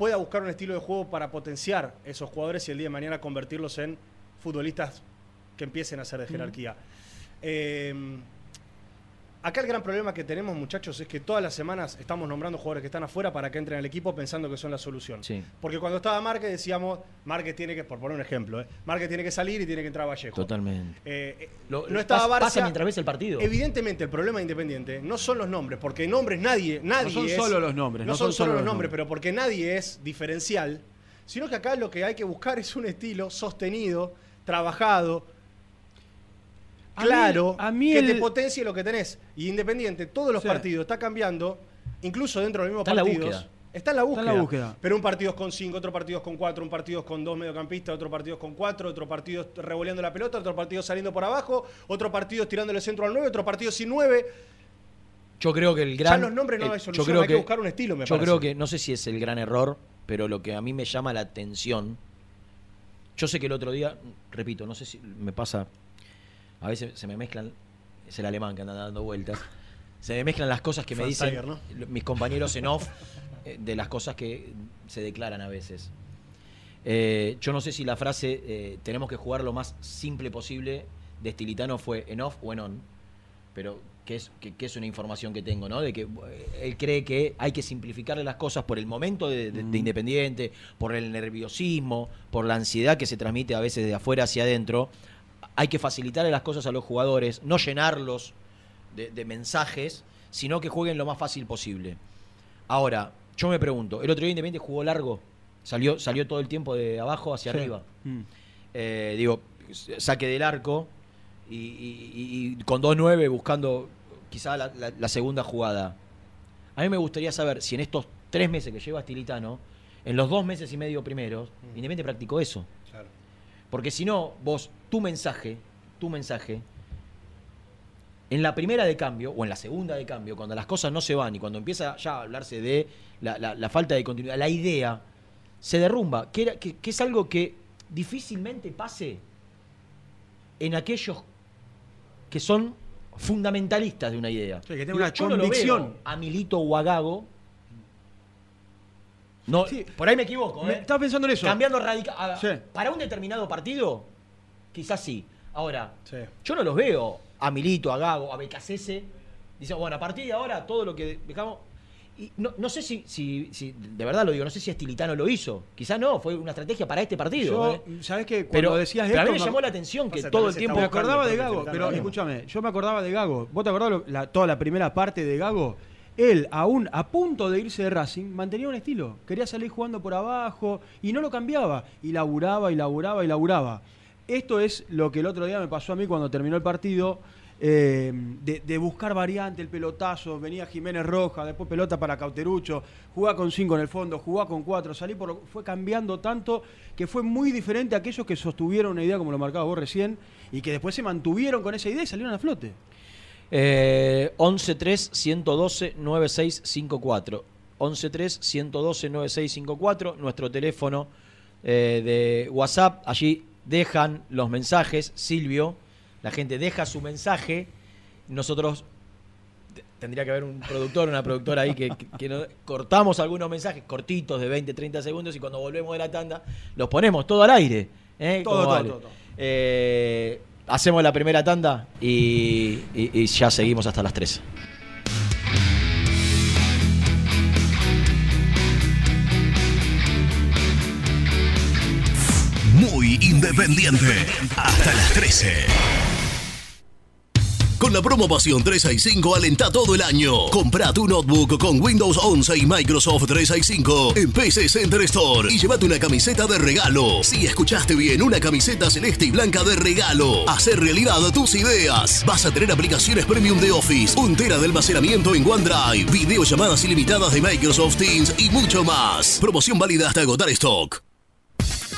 pueda buscar un estilo de juego para potenciar esos jugadores y el día de mañana convertirlos en futbolistas que empiecen a ser de jerarquía. Eh, acá el gran problema que tenemos, muchachos, es que todas las semanas estamos nombrando jugadores que están afuera para que entren al equipo pensando que son la solución. Sí. Porque cuando estaba Márquez decíamos, Márquez tiene que, por poner un ejemplo, ¿eh? Márquez tiene que salir y tiene que entrar Vallejo. Totalmente. Eh, eh, Lo- no estaba Barça. pasa mientras ves el partido. Evidentemente el problema de Independiente no son los nombres, porque nombres nadie, nadie son es- solo los nombres, No, no son, son solo solo los los nombres, nombres. pero porque nadie es diferencial, sino que acá lo que hay que buscar es un estilo sostenido, trabajado, A mí- claro, a mí que te el- potencie lo que tenés. Y Independiente, todos los Sí. partidos está cambiando, incluso dentro de los mismos Está en la partidos. búsqueda. Está en la búsqueda. Está en la búsqueda. Pero un partido es con cinco, otro partido es con cuatro, un partido es con dos mediocampistas, otro partido es con cuatro, otro partido es revoleando la pelota, otro partido saliendo por abajo, otro partido es tirándole el centro al nueve, otro partido sin nueve. Yo creo que el gran. ya los nombres no el- hay yo solución, creo hay que, buscar un estilo, me Yo parece. creo que, no sé si es el gran error, pero lo que a mí me llama la atención. Yo sé que el otro día, repito, no sé si me pasa. A veces se me mezclan. Es el alemán que anda dando vueltas. Se me mezclan las cosas que me dicen Tiger, ¿no? mis compañeros en off eh, de las cosas que se declaran a veces. Eh, yo no sé si la frase eh, tenemos que jugar lo más simple posible de Estilitano fue en off o en on, pero que es, que, que es una información que tengo, ¿no? De que eh, él cree que hay que simplificarle las cosas por el momento de, de- de Independiente, por el nerviosismo, por la ansiedad que se transmite a veces de afuera hacia adentro. Hay que facilitarle las cosas a los jugadores, no llenarlos de, de mensajes, sino que jueguen lo más fácil posible. Ahora, yo me pregunto, el otro día Independiente jugó largo, salió, salió todo el tiempo de abajo hacia Sí. arriba. Mm. Eh, digo, saque del arco y, y- y- y con 2-9 buscando quizá la, la- la segunda jugada. A mí me gustaría saber si en estos tres meses que lleva Stilitano, en los dos meses y medio primeros, Independiente practicó eso. Porque si no, vos, tu mensaje, tu mensaje, en la primera de cambio, o en la segunda de cambio, cuando las cosas no se van y cuando empieza ya a hablarse de la, la- la falta de continuidad, la idea se derrumba, que, era- que- que es algo que difícilmente pase en aquellos que son fundamentalistas de una idea. Sí, que una yo no lo convicción. veo a Milito o a Gago. No, Sí. por ahí me equivoco, Me- ¿eh? estaba pensando en eso. Cambiando radical. Sí. Para un determinado partido, quizás sí. Ahora, Sí. yo no los veo a Milito, a Gago, a Becasese. Dicen, bueno, a partir de ahora todo lo que dejamos. Y no, no sé si, si, si- de verdad lo digo, no sé si Estilitano lo hizo. Quizás no, fue una estrategia para este partido. Yo, ¿eh? ¿sabes qué? Cuando Pero, decías pero a mí esto, me llamó la atención que todo el tiempo. Me acordaba de Gago, pero escúchame, yo me acordaba de Gago. ¿Vos te acordás lo- la- toda la primera parte de Gago? Él, aún a punto de irse de Racing, mantenía un estilo. Quería salir jugando por abajo y no lo cambiaba. Y laburaba, y laburaba, y laburaba. Esto es lo que el otro día me pasó a mí cuando terminó el partido. eh, de, buscar variante, el pelotazo, venía Jiménez Roja, después pelota para Cauterucho, jugaba con cinco en el fondo, jugaba con cuatro, salí por fue cambiando tanto que fue muy diferente a aquellos que sostuvieron una idea como lo marcabas vos recién y que después se mantuvieron con esa idea y salieron a flote. Eh, 11-3-112-9654. 11-3-112-9654. Nuestro teléfono eh, de WhatsApp. Allí dejan los mensajes. Silvio, la gente deja su mensaje. Nosotros tendría que haber un productor, una productora ahí que, que- que no- cortamos algunos mensajes cortitos de 20, 30 segundos y cuando volvemos de la tanda los ponemos todo al aire. ¿eh? Todo, todo, vale. todo, todo. Eh, hacemos la primera tanda y, y- y ya seguimos hasta las 3. Muy independiente. Hasta las 13. Con la promo Pasión 365 alenta todo el año. Compra tu notebook con Windows 11 y Microsoft 365 en PC Center Store y llévate una camiseta de regalo. Si escuchaste bien, una camiseta celeste y blanca de regalo. Hacer realidad tus ideas. Vas a tener aplicaciones premium de Office, un tera de almacenamiento en OneDrive, videollamadas ilimitadas de Microsoft Teams y mucho más. Promoción válida hasta agotar stock.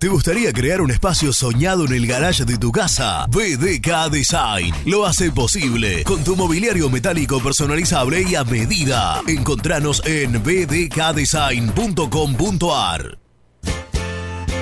¿Te gustaría crear un espacio soñado en el garage de tu casa? BDK Design lo hace posible con tu mobiliario metálico personalizable y a medida. Encontranos en bdkdesign.com.ar.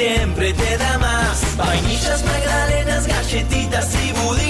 Siempre te da más. Vainillas, magdalenas, galletitas y budines.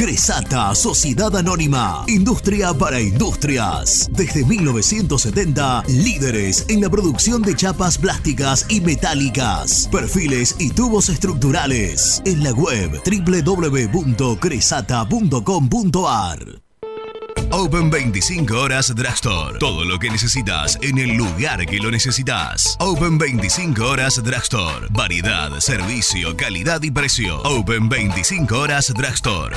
Cresata, Sociedad Anónima, Industria para Industrias. Desde 1970, líderes en la producción de chapas plásticas y metálicas, perfiles y tubos estructurales. En la web www.cresata.com.ar. Open 25 horas Drugstore. Todo lo que necesitas en el lugar que lo necesitas. Open 25 horas Drugstore. Variedad, servicio, calidad y precio. Open 25 horas Drugstore.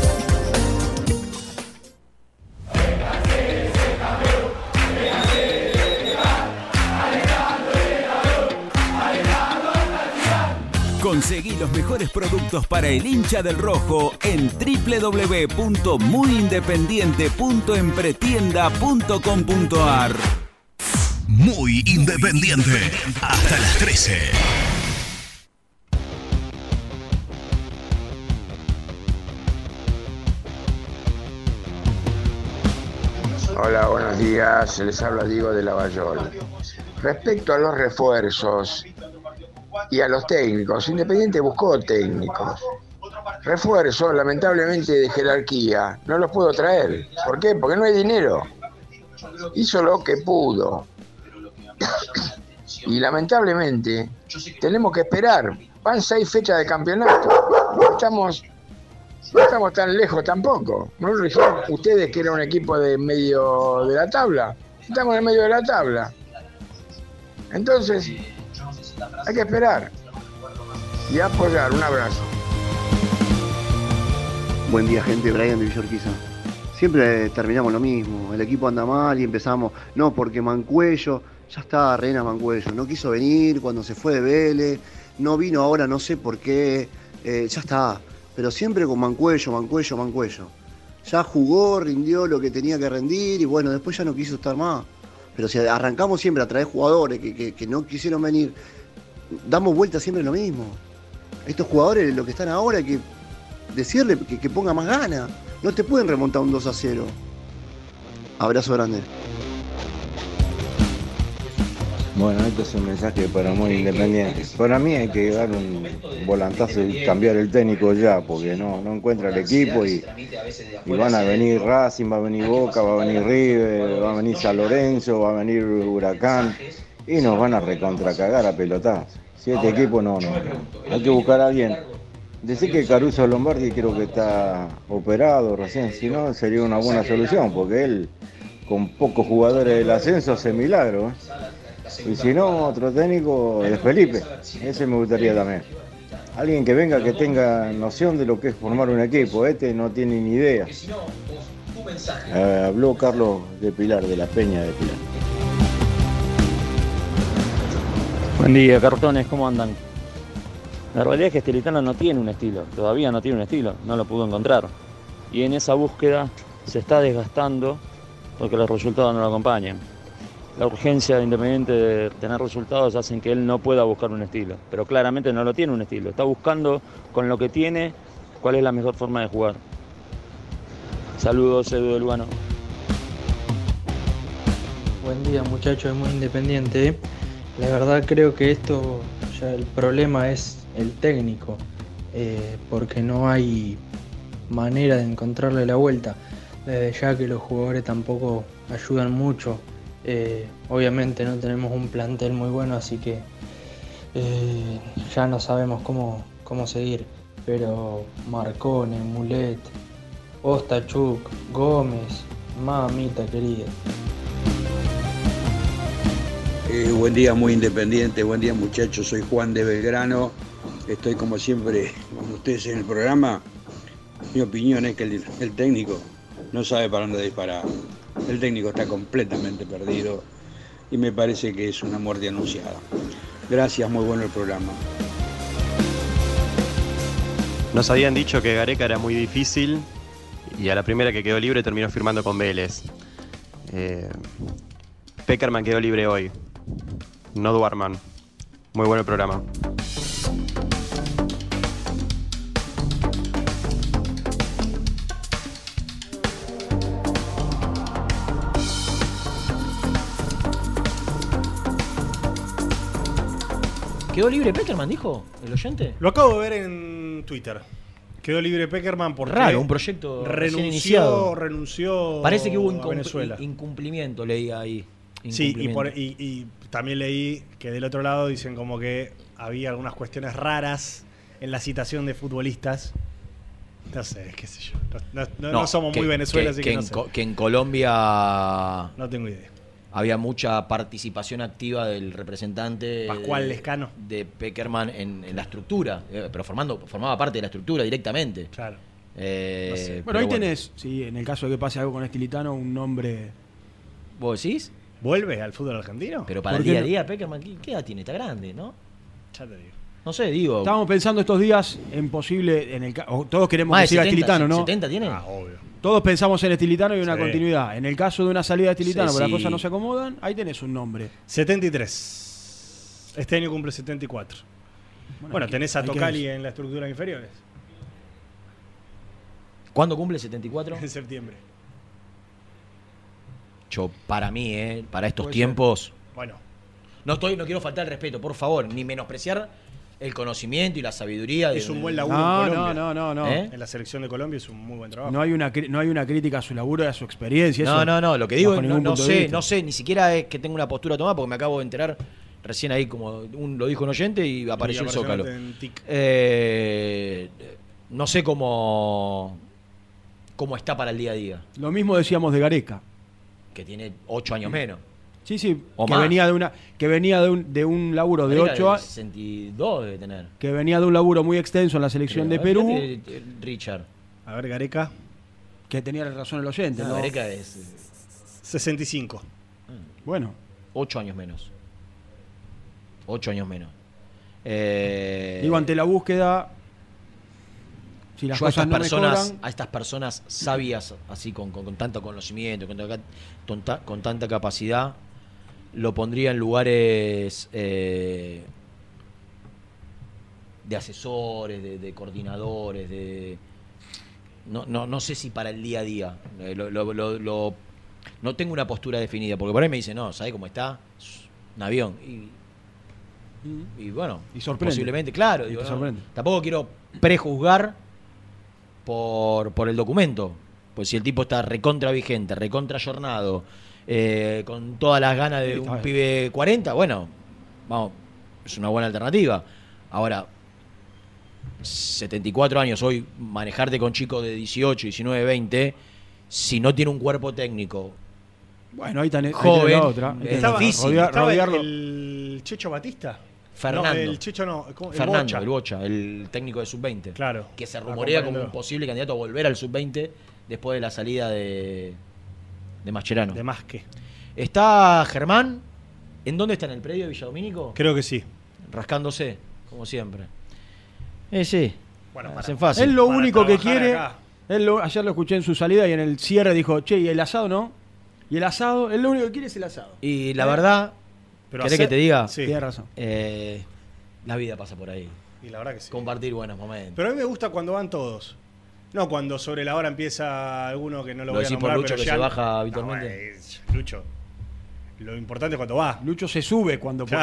Conseguí los mejores productos para el hincha del rojo en www.muyindependiente.empretienda.com.ar. Muy independiente. Hasta las 13. Hola, buenos días. Les habla Diego de Lavallol. Respecto a los refuerzos y a los técnicos, Independiente buscó técnicos. Refuerzos, lamentablemente, de jerarquía. No los puedo traer. ¿Por qué? Porque no hay dinero. Hizo lo que pudo. Y lamentablemente tenemos que esperar. Van seis fechas de campeonato. Estamos No estamos tan lejos tampoco. ¿No ustedes que era un equipo de medio de la tabla? Estamos en el medio de la tabla. Entonces, hay que esperar y apoyar. Un abrazo. Buen día, gente. Brian de Villorquiza. Siempre terminamos lo mismo. El equipo anda mal y empezamos. No, porque Mancuello. Ya está, Reina Mancuello. No quiso venir cuando se fue de Vélez. No vino ahora, no sé por qué. Eh, ya está. Pero siempre con Mancuello, Mancuello, Mancuello. Ya jugó, rindió lo que tenía que rendir y bueno, después ya no quiso estar más. Pero si arrancamos siempre a traer jugadores que, que- que no quisieron venir, damos vuelta siempre lo mismo. Estos jugadores, lo que están ahora, hay que decirle que, que ponga más ganas. No te pueden remontar un 2 a 0. Abrazo grande. Bueno, este es un mensaje para muy independiente. Para mí hay que dar un volantazo y cambiar el técnico ya, porque no, no encuentra el equipo y, y van a venir Racing, va a venir Boca, va a venir River, va a venir San Lorenzo, va a venir Huracán y nos van a recontracagar a pelotar. Si este equipo no, no, hay que buscar a alguien. Decir que Caruso Lombardi creo que está operado recién, si no sería una buena solución, porque él con pocos jugadores del ascenso hace milagro. ¿eh? Y si no, otro técnico es Felipe. Ese me gustaría también. Alguien que venga que tenga noción de lo que es formar un equipo. Este no tiene ni idea. Eh, habló Carlos de Pilar, de la Peña de Pilar. Buen día, cartones, ¿cómo andan? La realidad es que Estilitano no tiene un estilo, todavía no tiene un estilo, no lo pudo encontrar. Y en esa búsqueda se está desgastando porque los resultados no lo acompañan. La urgencia de Independiente de tener resultados hacen que él no pueda buscar un estilo, pero claramente no lo tiene un estilo. Está buscando con lo que tiene cuál es la mejor forma de jugar. Saludos, Edu del Lugano. Buen día muchachos, es muy independiente. ¿eh? La verdad creo que esto, ya el problema es el técnico, eh, porque no hay manera de encontrarle la vuelta. Desde ya que los jugadores tampoco ayudan mucho. Eh, obviamente no tenemos un plantel muy bueno, así que eh, ya no sabemos cómo, cómo seguir. Pero Marcone, Mulet, Ostachuk, Gómez, mamita querida. Eh, buen día, muy independiente. Buen día, muchachos. Soy Juan de Belgrano. Estoy como siempre con ustedes en el programa. Mi opinión es que el, técnico no sabe para dónde disparar. El técnico está completamente perdido y me parece que es una muerte anunciada. Gracias, muy bueno el programa. Nos habían dicho que Gareca era muy difícil y a la primera que quedó libre terminó firmando con Vélez. Eh, Peckerman quedó libre hoy. No duerman. Muy bueno el programa. ¿Quedó libre Peckerman, dijo el oyente? Lo acabo de ver en Twitter. Quedó libre Peckerman porque Raro, un proyecto renunció, iniciado. renunció Parece que hubo a incum- Venezuela. incumplimiento, leí ahí. Sí, y, por- y- y también leí que del otro lado dicen como que había algunas cuestiones raras en la citación de futbolistas. No sé, qué sé yo. No, no- no somos que- muy Venezuela, que- así que que, no en sé. Co- que en Colombia No tengo idea. había mucha participación activa del representante Pascual de- Lescano. de Peckerman en, en la estructura, eh, pero formando formaba parte de la estructura directamente. Claro. Eh, Bueno, ahí tenés, sí, en el caso de que pase algo con Estilitano, un nombre. ¿Vos decís? ¿Vuelve al fútbol argentino? Pero para ¿Por el qué día a día, Peckerman, ¿qué, edad tiene? Está grande, ¿no? Ya te digo. No sé, digo. Estábamos pensando estos días en posible. En el, todos queremos Más que de siga 70, Estilitano, ¿no? 70 tiene. Ah, obvio. Todos pensamos en Estilitano y una Sí. continuidad. En el caso de una salida de Estilitano, Sí, pero sí. las cosas no se acomodan, ahí tenés un nombre. 73. Este año cumple 74. Bueno, que- tenés a Tocali en la estructura inferiores. ¿Cuándo cumple 74? En septiembre. Yo, para mí, eh, para estos Puede tiempos. Bueno. No estoy, no quiero faltar el respeto, por favor, ni menospreciar el conocimiento y la sabiduría de Es un buen laburo No, en Colombia. no, no, no, no. ¿Eh? En la selección de Colombia es un muy buen trabajo. No hay, una, no hay una crítica a su laburo y a su experiencia. No, eso no, no, lo que digo es no, no sé, no sé, ni siquiera es que tenga una postura tomada porque me acabo de enterar recién ahí como un, lo dijo un oyente y apareció el apareció Zócalo. Eh, no sé cómo, cómo está para el día a día, Lo mismo decíamos de Gareca. Que tiene ocho años menos. Sí, sí, O que más. venía de una que venía de un, de un laburo de Gareca 8 de años, 62 debe tener. que venía de un laburo muy extenso en la selección de Pero, Perú, fíjate, eh, Richard. A ver, Gareca. que tenía razón el oyente, No, ¿no? Gareca es 65. Bueno, 8 años menos. 8 años menos. Eh, digo ante la búsqueda si las yo a estas no personas, mejoran, a estas personas sabias, así con, con- con tanto conocimiento, con, tanta- con ta- con tanta capacidad, lo pondría en lugares eh, de asesores, de, de coordinadores, de no, no, no sé si para el día a día. Eh, lo- lo- lo- lo- no tengo una postura definida, porque por ahí me dicen, no, ¿sabes cómo está? Un avión. Y, y bueno, Y sorprende. posiblemente, claro. Digo, no, tampoco quiero prejuzgar por, por el documento. Pues si el tipo está recontra vigente, recontra jornado, eh, con todas las ganas de un pibe 40, bueno, vamos, es una buena alternativa. Ahora, 74 años hoy, manejarte con chicos de 18, 19, 20, si no tiene un cuerpo técnico bueno, ahí tenés, ahí joven, tenés la otra. Ahí es tenés Estaba, difícil. Estaba el Checho Batista. Fernando. No, el Checho no. Fernando, Bocha. el Bocha, el técnico de sub-20. Claro. Que se rumorea como un posible candidato a volver al sub-20 después de la salida de, de Mascherano. De más que. Está Germán. ¿En dónde está? ¿En el predio de Villadomínico? Creo que sí. Rascándose, como siempre. Eh, sí. Bueno, Me para- fácil. Él lo Para único que quiere, acá. él lo- ayer lo escuché en su salida y en el cierre dijo, che, ¿y el asado no? Y el asado, él lo único que quiere es el asado. Y la ¿Eh? verdad, Pero ¿querés hacer- que te diga? Sí. Tiene razón. Eh, la vida pasa por ahí. Y la verdad que sí. Compartir buenos momentos. Pero a mí me gusta cuando van todos. No cuando sobre la hora empieza alguno que no lo, ¿Lo voy a decís por nombrar, Lucho pero que ya- se baja No, habitualmente? es- Lucho. Lo importante es cuando va. Lucho se sube cuando puede.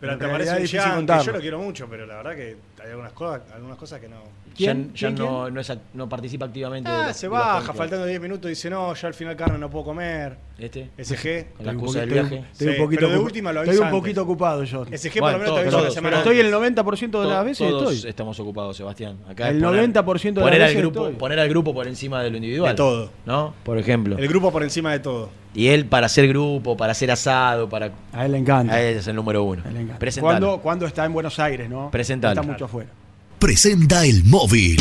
Pero En te realidad parece es un difícil Jean, que yo lo quiero mucho, pero la verdad que hay algunas cosas, algunas cosas que no. ¿Quién? Ya, ya ¿Quién, no, no, es act- no participa activamente. de Ah, los- se baja, faltando 10 minutos, dice, no, ya al final carne no puedo comer. ¿Este? SG. Con la excusa del poquito- viaje. Estoy un poquito pero de ocup- última lo Estoy un poquito ocupado yo. SG por Bueno, lo menos te una todos, semana estoy el 90% de las To- veces todos estoy. estamos ocupados, Sebastián. Acá El poner- 90% de las poner al veces grupo, estoy. Poner al grupo por encima de lo individual. De todo. ¿No? Por ejemplo. El grupo por encima de todo. Y él para hacer grupo, para hacer asado, para. A él le encanta. A él es el número uno. A él le encanta. Cuando, cuando está en Buenos Aires, ¿no? Presentalo. Está mucho afuera. Presenta el móvil.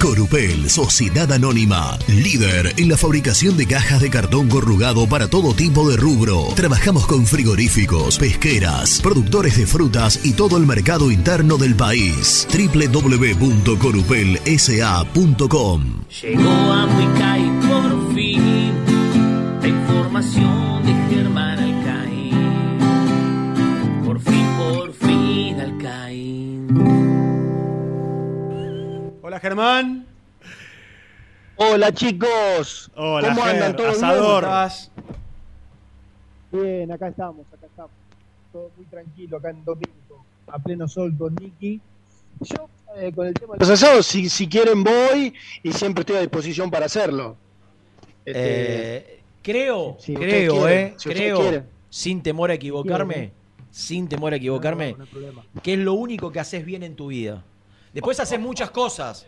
Corupel, Sociedad Anónima, líder en la fabricación de cajas de cartón corrugado para todo tipo de rubro. Trabajamos con frigoríficos, pesqueras, productores de frutas y todo el mercado interno del país. www.corupelsa.com Llegó a Huicay por información de Germán Alcaín. Por fin, por fin, Alcaín. Hola Germán. Hola chicos. Hola, ¿Cómo Ger, andan? ¿Todo bien? asador. Bien, acá estamos, acá estamos. Todo muy tranquilo acá en Domingo, a pleno sol con Nicky. Yo, eh, con el tema de los asados, si, si quieren voy y siempre estoy a disposición para hacerlo. Este, Eh, creo, si creo, quiere, eh, si creo, quiere. sin temor a equivocarme, Quiere, sin temor a equivocarme, no, que es lo único que haces bien en tu vida. Después haces muchas cosas,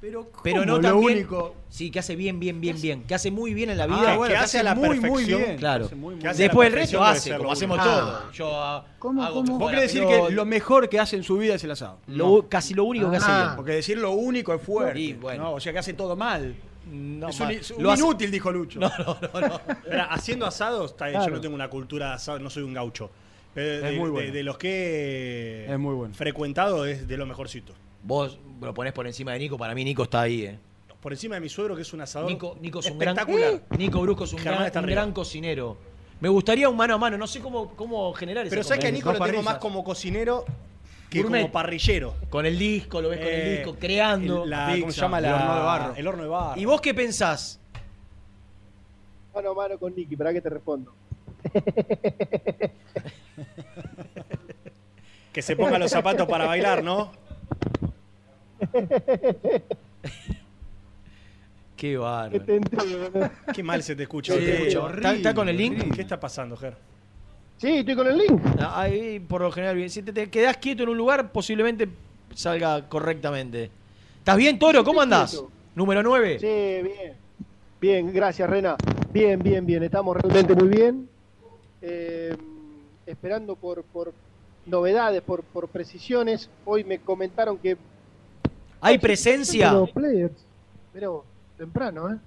Pero, pero no lo también. único. Sí, que hace bien, bien, bien, bien, que hace muy bien en la Ah, vida. bueno, que hace a la muy, muy perfección. bien. Claro. Hace muy, muy Que hace bien. Después el resto hace, como lo hacemos único. todos. Yo ah, ¿Cómo, hago cómo? que Vos querés decir que lo mejor que hace en su vida es el asado. Lo- casi lo único que hace Ah. bien. Porque decir lo único es fuerte. Y bueno. ¿no? O sea que hace todo mal. No, es un, es un lo hace- inútil, dijo Lucho. No, no, no, no. Mira, haciendo asados, está bien, yo no tengo una cultura de asado, no soy un gaucho. Pero Es de, muy de- bueno. de los que he Es muy bueno. frecuentado es de lo mejorcito. Vos lo ponés por encima de Nico, para mí Nico está ahí, eh. Por encima de mi suegro, que es un asador Nico, Nico es un gran, espectacular. Nico Brusco es un, gran, un cocinero. Me gustaría un mano a mano, no sé cómo, cómo generar esa Pero sabes que a. Nico lo tengo más como cocinero que Gourmet. como parrillero. Con el disco, lo ves con el Eh, disco, creando. el- la- ¿Cómo se llama? el La- horno de barro. El horno de barro. ¿Y vos qué pensás? Mano a mano con Nicky, para que te respondo. Que se ponga los zapatos para bailar, ¿no? Qué bárbaro. Qué mal se te escucha. Sí, hoy, te escucho. ¿Está, está con el link? ¿Qué está pasando, Ger? Sí, estoy con el link. Ah, Ahí, por lo general, bien. Si te, te quedás quieto en un lugar, posiblemente salga correctamente. ¿Estás bien, Toro? ¿Cómo andás? Número 9. Sí, bien. Bien, gracias, Rena. Bien, bien, bien. Estamos realmente muy bien. Eh, esperando por, por novedades, por, por precisiones. Hoy me comentaron que. ¿Hay presencia? Los players. Pero temprano, ¿eh?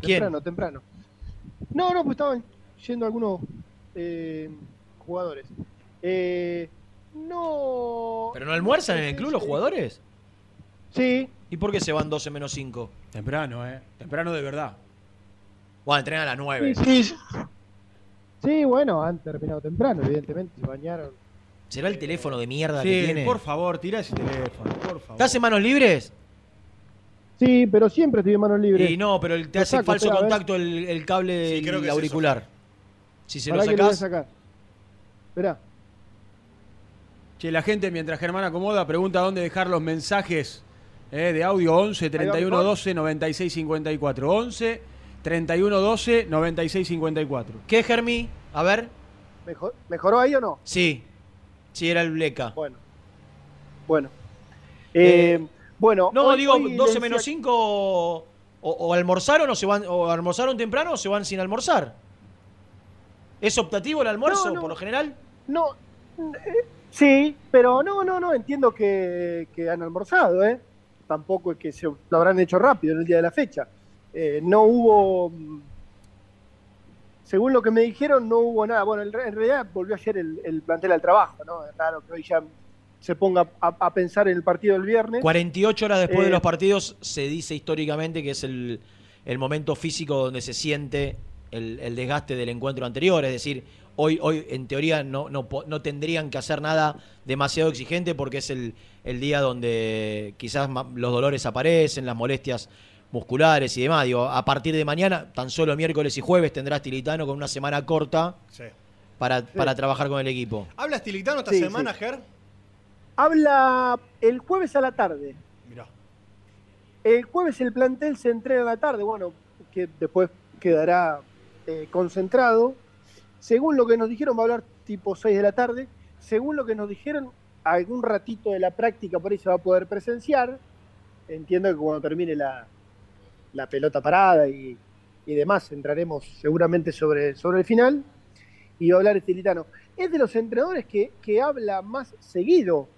¿Quién? Temprano, temprano. No, no, pues estaban yendo algunos eh, jugadores. Eh, no. ¿Pero no almuerzan en el club los jugadores? Sí. ¿Y por qué se van 12 menos 5? Temprano, ¿eh? Temprano de verdad. Bueno, entrenan a las 9. Sí, sí. Sí, bueno, han terminado temprano, evidentemente, se bañaron. ¿Será el teléfono de mierda Sí, que tiene? por favor, tira ese teléfono, por favor. ¿Estás en manos libres? Sí, pero siempre estoy en manos libres. Y no, pero el- te Lo hace saco, falso espera, ver. contacto el, el cable del creo que es auricular. Si se lo que lo voy a sacás. sacar. Esperá. Che, la gente mientras Germán acomoda pregunta dónde dejar los mensajes eh, de audio 11 31 12 96 54. 11 31 12 96 54. ¿Qué, Germi? A ver. ¿Mejor- ¿Mejoró ahí o no? Sí. Sí, era el Bleca. Bueno. Bueno. Eh, bueno. No, hoy- digo, hoy 12 le menos decía- 5 o, o almorzaron o se van o almorzaron temprano o se van sin almorzar. ¿Es optativo el almuerzo No, no. por lo general? No, eh, sí, pero no, no, no, entiendo que, que han almorzado, ¿eh? Tampoco es que se lo habrán hecho rápido en el día de la fecha. Eh, no hubo, mm, según lo que me dijeron, no hubo nada. Bueno, en, re- en realidad volvió ayer el, el plantel al trabajo, ¿no? Es raro que hoy ya se ponga a, a pensar en el partido del viernes. 48 horas después de Eh, los partidos se dice históricamente que es el, el momento físico donde se siente el, el desgaste del encuentro anterior. Es decir, hoy, hoy en teoría no, no, no tendrían que hacer nada demasiado exigente porque es el, el día donde quizás los dolores aparecen, las molestias musculares y demás. Digo, a partir de mañana, tan solo miércoles y jueves, tendrás Tilitano con una semana corta Sí. para, para trabajar con el equipo. ¿Habla Stilitano esta Sí, semana, sí. Ger? Habla el jueves a la tarde. Mirá. El jueves el plantel se entrena a la tarde, bueno, que después quedará eh, concentrado. Según lo que nos dijeron, va a hablar tipo 6 de la tarde. Según lo que nos dijeron, algún ratito de la práctica por ahí se va a poder presenciar. Entiendo que cuando termine la, la pelota parada y, y demás, entraremos seguramente sobre, sobre el final. Y va a hablar Estilitano. Es de los entrenadores que, que habla más seguido.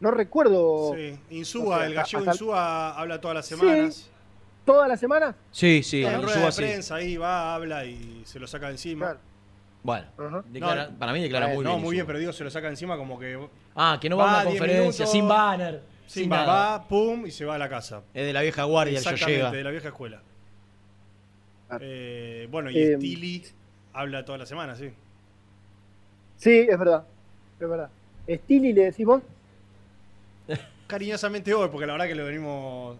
No recuerdo. Sí. Insúa, el gallego hasta- Insúa habla todas las semanas. ¿Toda la semana? Sí, sí, en rueda de Insúa sí. prensa ahí va, habla y se lo saca de encima. Bueno, Ajá. declara- No, para mí declara eh, muy no, bien. muy bien, pero digo, se lo saca de encima como que. Ah, que no va a una 10 conferencia, minutos, sin banner, Sin sin va, nada. va, pum, y se va a la casa. Es de la vieja guardia, Exactamente, llega. de la vieja escuela. Eh, bueno, y Eh, Stili habla toda la semana, sí. Sí, es verdad. Es verdad. Stili le decís vos. Cariñosamente hoy, porque la verdad que lo venimos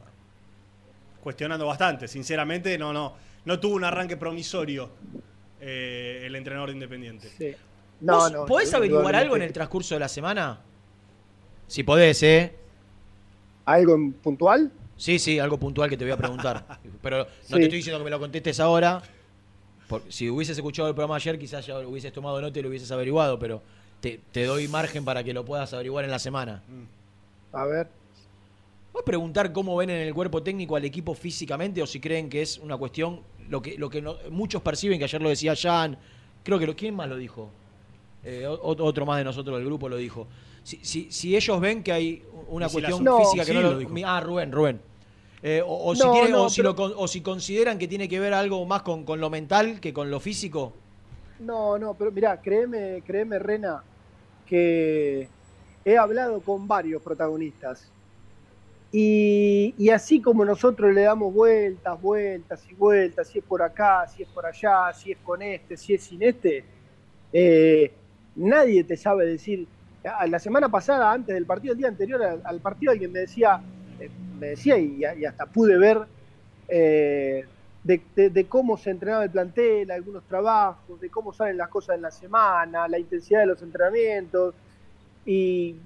cuestionando bastante. Sinceramente, no, no, no tuvo un arranque promisorio eh, el entrenador de Independiente. Sí. No, ¿Vos no. ¿Podés averiguar algo en el transcurso de la semana? Si podés, ¿eh? ¿Algo puntual? Sí, sí, algo puntual que te voy a preguntar. Pero no Sí. te estoy diciendo que me lo contestes ahora. Porque si hubieses escuchado el programa ayer, quizás ya hubieses tomado nota y lo hubieses averiguado, pero te, te doy margen para que lo puedas averiguar en la semana. A ver. ¿Puedes preguntar cómo ven en el cuerpo técnico al equipo físicamente o si creen que es una cuestión, lo que, lo que no- muchos perciben, que ayer lo decía Jan, creo que lo, ¿quién más lo dijo? Eh, otro más de nosotros del grupo lo dijo. Si, si, si ellos ven que hay una cuestión No, física que sí no lo lo dijo. Ah, Rubén, Rubén. Eh, o, o si No, tiene- no, o si pero- lo con- o si consideran que tiene que ver algo más con, con lo mental que con lo físico. No, no, pero mirá, créeme, créeme, Rena, que he hablado con varios protagonistas. Y, así como nosotros le damos vueltas, vueltas y vueltas, si es por acá, si es por allá, si es con este, si es sin este, eh, nadie te sabe decir. La semana pasada, antes del partido, el día anterior al, partido, alguien me decía, eh, me decía y, hasta pude ver eh, de- de cómo se entrenaba el plantel, algunos trabajos, de cómo salen las cosas en la semana, la intensidad de los entrenamientos. Y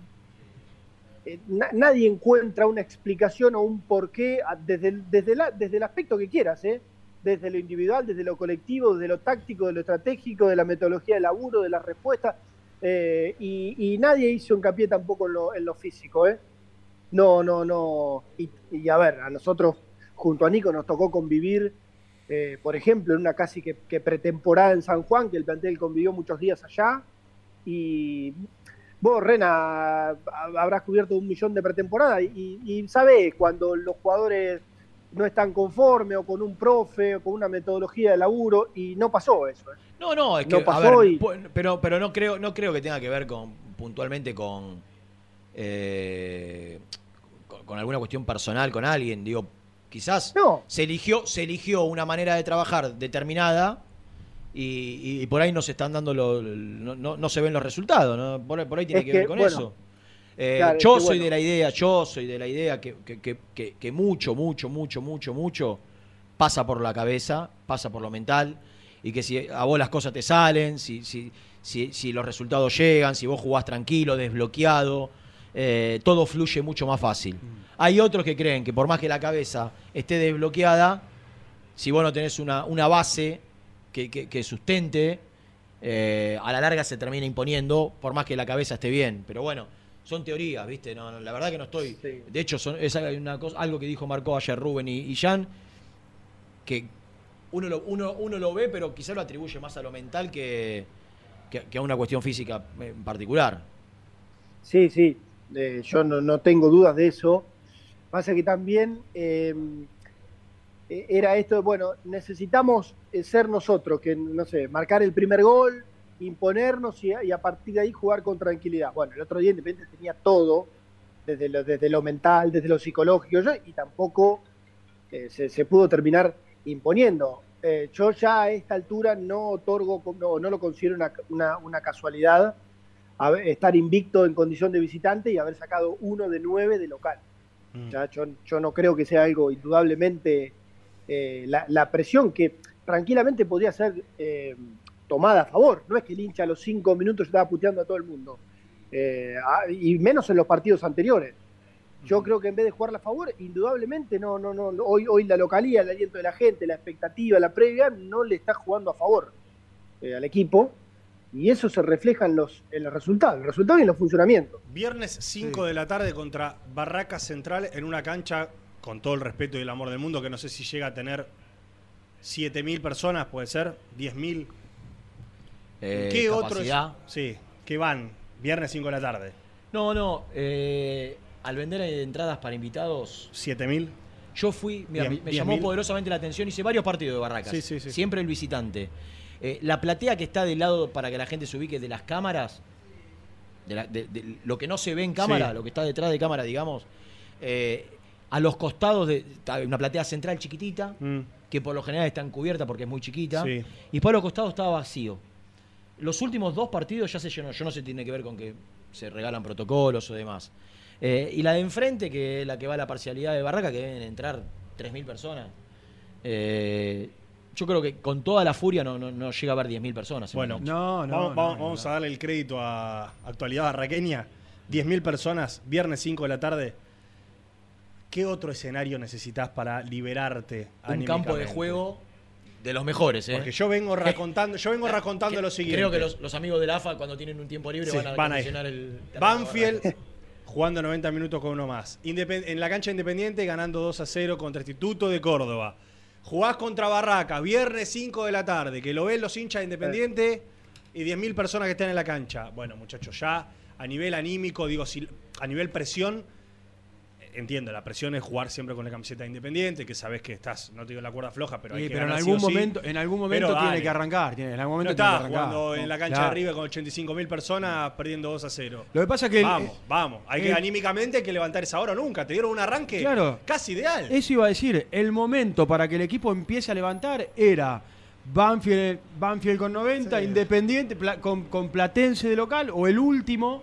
eh, na- nadie encuentra una explicación o un porqué desde el, desde, desde el aspecto que quieras, ¿eh? desde lo individual, desde lo colectivo, desde lo táctico, de lo estratégico, de la metodología de laburo, de las respuestas. eh, y, nadie hizo hincapié tampoco en lo, en lo físico. ¿eh? no, no, no. Y, a ver, a nosotros, junto a Nico, nos tocó convivir, por ejemplo, en una casi que, que pretemporada en San Juan, que el plantel convivió muchos días allá. Y vos, Rena, hab- habrás cubierto un millón de pretemporada y, y sabés cuando los jugadores no están conformes o con un profe o con una metodología de laburo y no pasó eso. ¿eh? No, no, es que No pasó ver, y- pu- pero, pero no creo, no creo que tenga que ver con puntualmente con, eh, con, con alguna cuestión personal con alguien. Digo, quizás se eligió, se eligió una manera de trabajar determinada y, y por ahí no se están dando los, no, no- no se ven los resultados, ¿no? Por, ahí- por ahí tiene Es que, ver con bueno, eso. Eh, claro, es yo que, soy bueno. de la idea, yo soy de la idea que, que- que- que- que mucho, mucho, mucho, mucho, mucho pasa por la cabeza, pasa por lo mental, y que si a vos las cosas te salen, si, si, si, si los resultados llegan, si vos jugás tranquilo, desbloqueado, eh, todo fluye mucho más fácil. Hay otros que creen que por más que la cabeza esté desbloqueada, si vos no tenés una, una base que, que- que sustente, eh, a la larga se termina imponiendo, por más que la cabeza esté bien. Pero bueno, son teorías, ¿viste? No, no, la verdad que no estoy. De hecho, son, es una cosa, algo que dijo Marcó ayer Rubén y, y Jan, que uno lo, uno, uno lo ve, pero quizá lo atribuye más a lo mental que, que- que a una cuestión física en particular. Sí, sí, eh, yo no, no tengo dudas de eso. Pasa que también eh, era esto, de, bueno, necesitamos eh, ser nosotros, que no sé, marcar el primer gol, imponernos y, a- y a partir de ahí jugar con tranquilidad. Bueno, el otro día Independiente tenía todo, desde lo, desde lo mental, desde lo psicológico, y tampoco eh, se, se pudo terminar imponiendo. Eh, yo ya a esta altura no otorgo, no, no lo considero una, una- una casualidad estar invicto en condición de visitante y haber sacado uno de nueve de local. Ya, yo, yo no creo que sea algo indudablemente eh, la, la presión que tranquilamente podría ser eh, tomada a favor. No es que el hincha a los cinco minutos estaba puteando a todo el mundo. Eh, a- y menos en los partidos anteriores. Yo creo que en vez de jugarla a favor, indudablemente no, no, no. Hoy, hoy la localía, el aliento de la gente, la expectativa, la previa, no le está jugando a favor eh, al equipo. Y eso se refleja en los, en los resultados, en los resultados y en los funcionamientos. Viernes 5 de la tarde contra Barracas Central en una cancha, con todo el respeto y el amor del mundo, que no sé si llega a tener 7.000 personas, puede ser, 10.000. Eh, ¿Qué capacidad. otros? Sí, que van viernes 5 de la tarde. No, no. eh, al vender entradas para invitados. ¿7.000? Yo fui, mira, me, llamó poderosamente la atención. Hice varios partidos de Barracas. Sí, sí, sí. Siempre el visitante. Eh, la platea que está del lado para que la gente se ubique de las cámaras, de, la- de- de lo que no se ve en cámara, lo que está detrás de cámara, digamos, eh, a los costados de una platea central chiquitita, que por lo general está encubierta porque es muy chiquita, Mm. Sí. y por los costados estaba vacío. Los últimos dos partidos ya se llenó. Yo no sé si tiene que ver con que se regalan protocolos o demás. Eh, y la de enfrente, que es la que va a la parcialidad de Barraca, que deben entrar 3.000 personas. Eh, yo creo que con toda la furia no, no, no llega a haber 10.000 personas. en Bueno, la cancha. vamos, vamos- vamos a darle el crédito a Actualidad Barraqueña. 10.000 personas, viernes 5 de la tarde. ¿Qué otro escenario necesitas para liberarte? Un campo de juego de los mejores, ¿eh? Porque yo vengo racontando, yo vengo racontando lo siguiente. Creo que los, los amigos del AFA, cuando tienen un tiempo libre, Sí, van a van condicionar el. Banfield jugando 90 minutos con uno más. Independ- en la cancha independiente ganando 2 a 0 contra Instituto de Córdoba. Jugás contra Barraca, viernes 5 de la tarde, que lo ven los hinchas de Independiente y 10.000 personas que están en la cancha. Bueno, muchachos, ya a nivel anímico, digo, si, a nivel presión, entiendo, la presión es jugar siempre con la camiseta de Independiente, que sabes que estás, no te digo la cuerda floja, pero hay Sí, que pero en algún sí o sí. momento, en algún momento Pero tiene dale. que arrancar. Tiene, en algún momento No tiene que estás arrancar. jugando en la cancha claro. de River con 85.000 personas perdiendo 2 a 0. Lo que pasa es que el- Vamos, vamos. Hay que anímicamente hay que levantar esa hora nunca. Te dieron un arranque Claro. casi ideal. Eso iba a decir, el momento para que el equipo empiece a levantar era Banfield, Banfield con 90, Independiente Pla- con, con Platense de local, o el último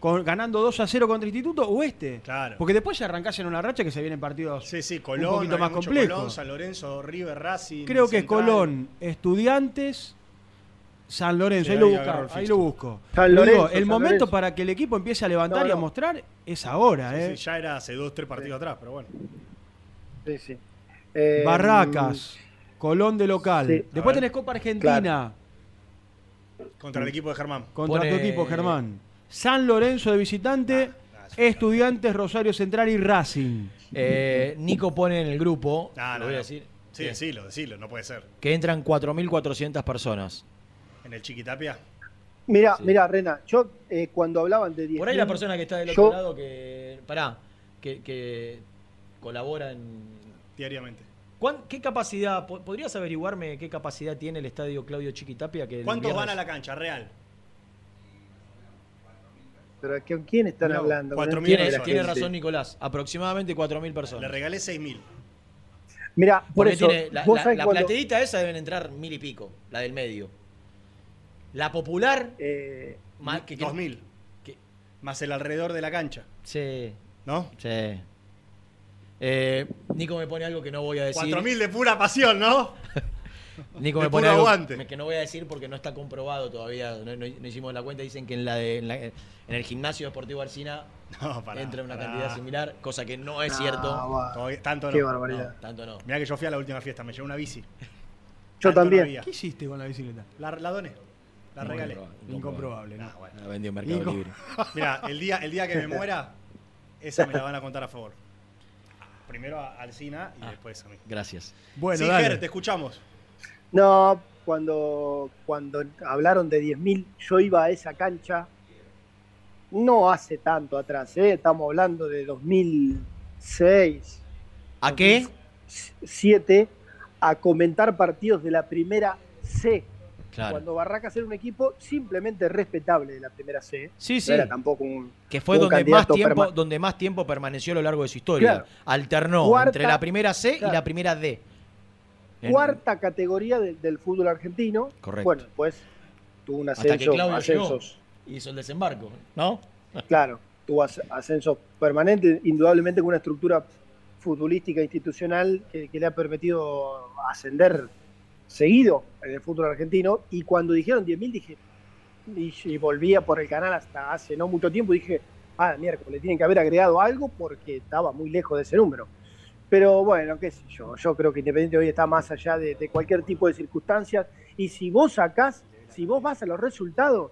con, ganando 2 a 0 contra Instituto, o este. Claro. Porque después ya arrancás en una racha que se vienen partidos Sí, sí, un poquito más complejos. Colón, San Lorenzo, River, Racing. Creo que Central. Colón, Estudiantes, San Lorenzo, Sí, ahí, lo ahí el ahí lo busco. San Pero digo, Lorenzo, el San momento Lorenzo. para que el equipo empiece a levantar No, y a mostrar es ahora. Sí, ¿eh? sí, ya era hace dos, tres partidos atrás, pero bueno. Sí, sí. Eh, Barracas, Colón de local. sí. Después tenés Copa Argentina Contra el equipo de Germán. contra tu equipo, Germán. San Lorenzo de visitante Estudiantes, Rosario Central y Racing. Eh, Nico pone en el grupo, No, lo no, voy a no. decir, Sí, decilo, decilo, no puede ser. que entran 4.400 personas. En el Chiquitapia. Mira, mira, Rena, yo eh, cuando hablaban de 10 Por ahí la persona que está del yo- otro lado que. Pará, que, que colabora en. Diariamente. ¿Cuán- ¿Qué capacidad? po- ¿Podrías averiguarme qué capacidad tiene el estadio Claudio Chiquitapia? Que ¿Cuántos viernes- van a la cancha? Real. Pero ¿con quién están No, hablando? cuatro No mil entiendo Tiene, la tiene razón Nicolás, aproximadamente 4.000 personas. Le regalé 6.000. Mira, por Porque eso, tiene la, vos la- sabés la cuando- platerita esa deben entrar mil y pico, la del medio. La popular, eh, más que, que- 2.000. Más el alrededor de la cancha. Sí. ¿No? Sí. Eh, Nico me pone algo que no voy a decir. 4.000 de pura pasión, ¿no? Nico me pone algo aguante. que no voy a decir porque no está comprobado todavía. No, no- no hicimos la cuenta. Dicen que en la, de, en, la- en el gimnasio deportivo Arcina No, pará, entra una pará. cantidad similar, cosa que no es No, cierto. Todavía- tanto no. Qué barbaridad. No, tanto no. Mirá que yo fui a la última fiesta, me llevé una bici. Yo Tanto también. ¿Qué hiciste con la bicicleta? La, la doné. La regalé. Incomprobable, ¿no? Ah, bueno. La vendió en Mercado. Libre. Mira, el día, el día que me muera, esa me la van a contar a favor. Primero a Alcina y después a mí. Gracias. Bueno, sí, dale. Ger, te escuchamos. No, cuando, cuando hablaron de 10.000, yo iba a esa cancha, no hace tanto atrás, ¿eh? estamos hablando de 2006, ¿A qué? 7, a comentar partidos de la primera C. Claro. Cuando Barracas era un equipo simplemente respetable de la primera C. Sí, No sí. era tampoco un. Que fue un donde más, tiempo, donde más tiempo permaneció a lo largo de su historia. Claro. Alternó Cuarta- entre la primera C y la primera D. En- Cuarta categoría del- del fútbol argentino. Correcto. Bueno, después tuvo un Hasta que ascenso, Claudio ascensos. llegó y hizo el desembarco, ¿no? Claro, tuvo as- ascenso permanente, indudablemente con una estructura futbolística institucional que, que le ha permitido ascender seguido en el fútbol argentino. Y cuando dijeron 10.000 dije, y, y volvía por el canal hasta hace no mucho tiempo, dije, ah, miércoles, tienen que haber agregado algo porque estaba muy lejos de ese número. Pero bueno, qué sé yo, yo creo que Independiente hoy está más allá de, cualquier tipo de circunstancias. Y si vos sacás, si vos vas a los resultados,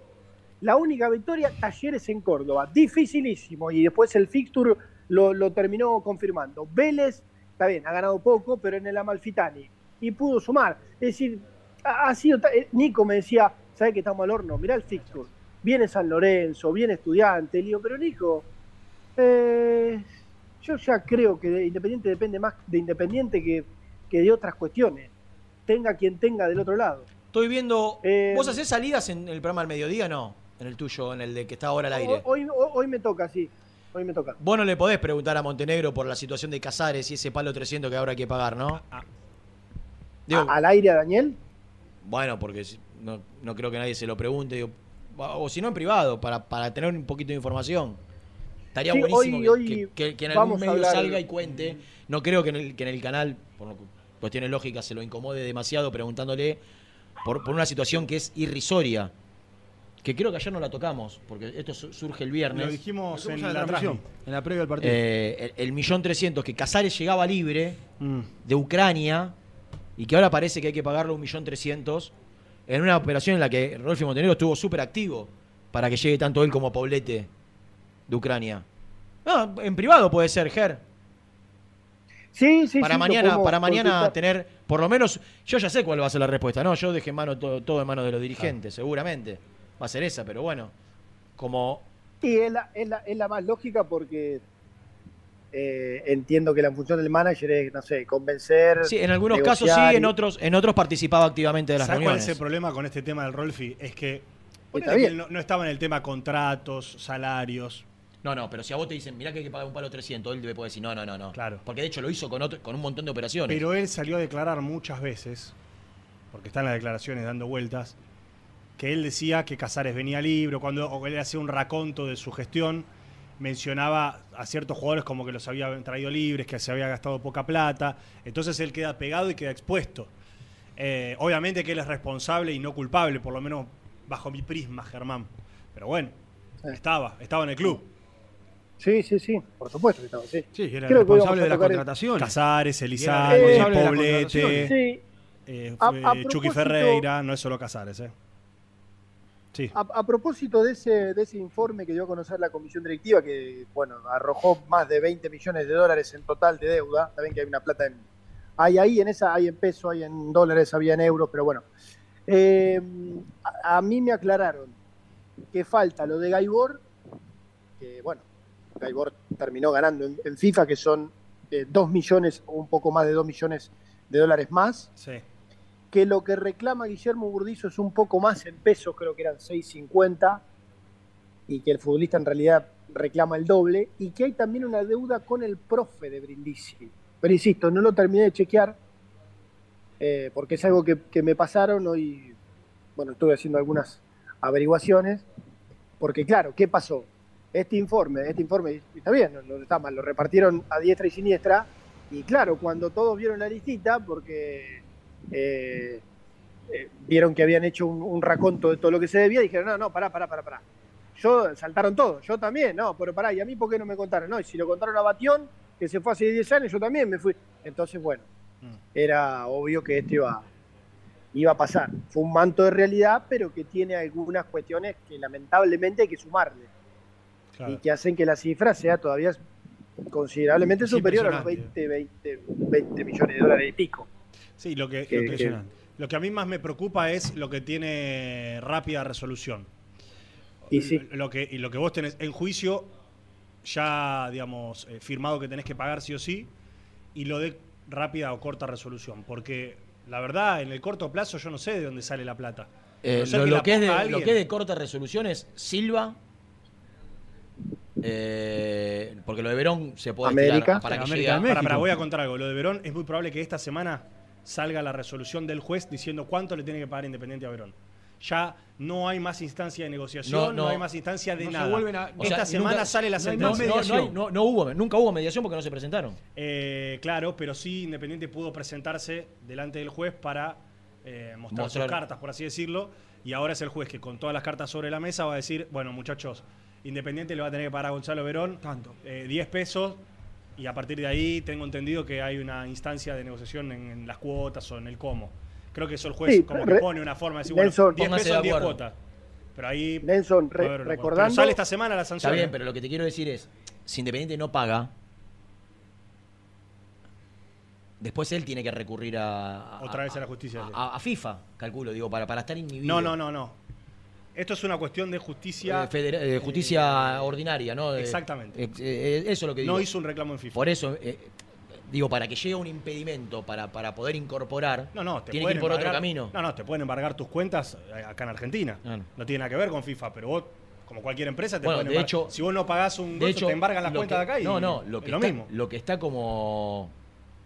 la única victoria, Talleres en Córdoba. Dificilísimo. Y después el fixture lo, terminó confirmando. Vélez, está bien, ha ganado poco, pero en el Amalfitani. Y pudo sumar. Es decir, ha, sido. eh, Nico me decía, ¿sabes que estamos al horno? Mirá el fixture. Viene San Lorenzo, viene Estudiante. Le pero Nico, eh, yo ya creo que de Independiente depende más de Independiente que, que de otras cuestiones. Tenga quien tenga del otro lado. Estoy viendo. Eh, ¿Vos hacés salidas en el programa del mediodía no? En el tuyo, en el de que está ahora al aire. Hoy, hoy- hoy me toca, sí. Hoy me toca. Vos no le podés preguntar a Montenegro por la situación de Casares y ese palo 300 que ahora hay que pagar, ¿no? Digo, ¿Al aire a Daniel? Bueno, porque no, no creo que nadie se lo pregunte. digo, o si no en privado, para, para tener un poquito de información. Estaría Sí, buenísimo hoy- que, hoy que- que- que en algún medio salga y cuente. No creo que en el, que en el canal, por cuestiones lógicas, se lo incomode demasiado preguntándole por, por una situación que es irrisoria. Que creo que ayer no la tocamos, porque esto su- surge el viernes. Lo dijimos en la, en la transmisión, transmisión. en la previa del partido. Eh, el, el millón trescientos que Casares llegaba libre Mm. de Ucrania y que ahora parece que hay que pagarle un millón trescientos en una operación en la que Rolfi Montenegro estuvo súper activo para que llegue tanto él como Paulete de Ucrania. No, en privado puede ser, Ger. Sí, sí, para sí, mañana, para mañana consultar. tener, por lo menos, yo ya sé cuál va a ser la respuesta, ¿no? Yo dejé en mano todo, todo en manos de los dirigentes, seguramente. Va a ser esa, pero bueno, como Y es la, es la, es la más lógica porque eh, entiendo que la función del manager es, no sé, convencer. Sí, en algunos casos sí, en otros, en otros participaba activamente de las ¿Sabes cuál reuniones. es el problema con este tema del Rolfi? Es que, no estaba en el tema contratos, salarios. No, no, pero si a vos te dicen, mirá que hay que pagar un palo 300, él te puede decir, no, no, no, no. Claro. Porque de hecho lo hizo con, otro, con un montón de operaciones. Pero él salió a declarar muchas veces, porque están las declaraciones dando vueltas, que él decía que Casares venía libre, o cuando o él hacía un raconto de su gestión, mencionaba a ciertos jugadores como que los había traído libres, que se había gastado poca plata, entonces él queda pegado y queda expuesto. Eh, obviamente que él es responsable y no culpable, por lo menos bajo mi prisma, Germán. Pero bueno, estaba, estaba en el club. Sí, sí, sí, por supuesto que estaba, sí. Sí, era Creo hoy responsable de las el- contrataciones. Casares, Elizalde, Poblete, contrataciones. Sí. eh, A- a Chucky Ferreira, no es solo Casares, ¿eh? Sí. A, a propósito de ese, de ese informe que dio a conocer la comisión directiva, que bueno, arrojó más de 20 millones de dólares en total de deuda, saben que hay una plata en, hay ahí en esa, hay en peso, hay en dólares, había en euros, pero bueno. Eh, a, a mí me aclararon que falta lo de Gaibor, que bueno, Gaibor terminó ganando en, en FIFA, que son 2 millones o un poco más de 2 millones de dólares más. Sí. Que lo que reclama Guillermo Burdizo es un poco más en pesos, creo que eran 6.50, y que el futbolista en realidad reclama el doble, y que hay también una deuda con el profe de Brindisi. Pero insisto, no lo terminé de chequear, eh, porque es algo que, que me pasaron hoy, bueno, estuve haciendo algunas averiguaciones, porque claro, ¿qué pasó? Este informe, este informe, está bien, no, no está mal, lo repartieron a diestra y siniestra, y claro, cuando todos vieron la listita, porque eh, eh, vieron que habían hecho un, un raconto de todo lo que se debía, dijeron, no, no, pará, pará, pará, pará. Yo, saltaron todos, yo también, no, pero pará, ¿y a mí por qué no me contaron? No, y si lo contaron a Batión, que se fue hace 10 años, yo también me fui. Entonces, bueno, era obvio que esto iba, iba a pasar. Fue un manto de realidad, pero que tiene algunas cuestiones que lamentablemente hay que sumarle. Y que hacen que la cifra sea todavía considerablemente Es superior a los impresionante. 20, 20, 20 millones de dólares y pico. Sí, lo que, Que- lo, que, que- lo que a mí más me preocupa es lo que tiene rápida resolución. Y sí. Lo que, y lo que vos tenés en juicio, ya, digamos, eh, firmado que tenés que pagar sí o sí, y lo de rápida o corta resolución. Porque la verdad, en el corto plazo yo no sé de dónde sale la plata. Eh, no lo, que lo la que es de, lo que es de corta resolución es Silva. Eh, porque lo de Verón se puede estirar para que llegue a- Para, para, voy a contar algo. Lo de Verón es muy probable que esta semana salga la resolución del juez diciendo cuánto le tiene que pagar Independiente a Verón. Ya no hay más instancia de negociación, no, No, no. hay más instancia de No se nada. vuelven a- O esta sea, semana nunca- sale la sentencia. No, no, hay- no- no hubo, nunca hubo mediación porque no se presentaron. Eh, claro, pero sí Independiente pudo presentarse delante del juez para eh, mostrar, Mostrar. sus cartas, por así decirlo, y ahora es el juez que con todas las cartas sobre la mesa va a decir, bueno muchachos, Independiente le va a tener que pagar a Gonzalo Verón Tanto. eh, 10 pesos y a partir de ahí tengo entendido que hay una instancia de negociación en, en las cuotas o en el cómo. Creo que eso el juez Sí, como re- que pone una forma de decir, bueno, Nelson, 10 póngase pesos en de 10 acuerdo. cuotas. Pero ahí Nelson, re- acuerdo. recordando- Pero sale esta semana la Está sanción. bien, ¿eh? pero lo que te quiero decir es, si Independiente no paga, después él tiene que recurrir a... a- Otra vez a la justicia. A, a FIFA, calculo, digo, para, para estar inhibido. No, no, no, no. Esto es una cuestión de justicia. Eh, federa- eh, justicia ordinaria, ¿no? Exactamente. eh, eh, eso es lo que digo. No hizo un reclamo en FIFA. Por eso, eh, digo, para que llegue un impedimento para, para poder incorporar, No, no, te tiene que ir por otro camino. No, no, te pueden embargar tus cuentas eh, acá en Argentina. No tiene nada que ver con FIFA, pero vos, como cualquier empresa, te Bueno, pueden de hecho- Si vos no pagás un De gozo, hecho, te embargan las cuentas que- de acá y No, no, lo que, es está, lo que está como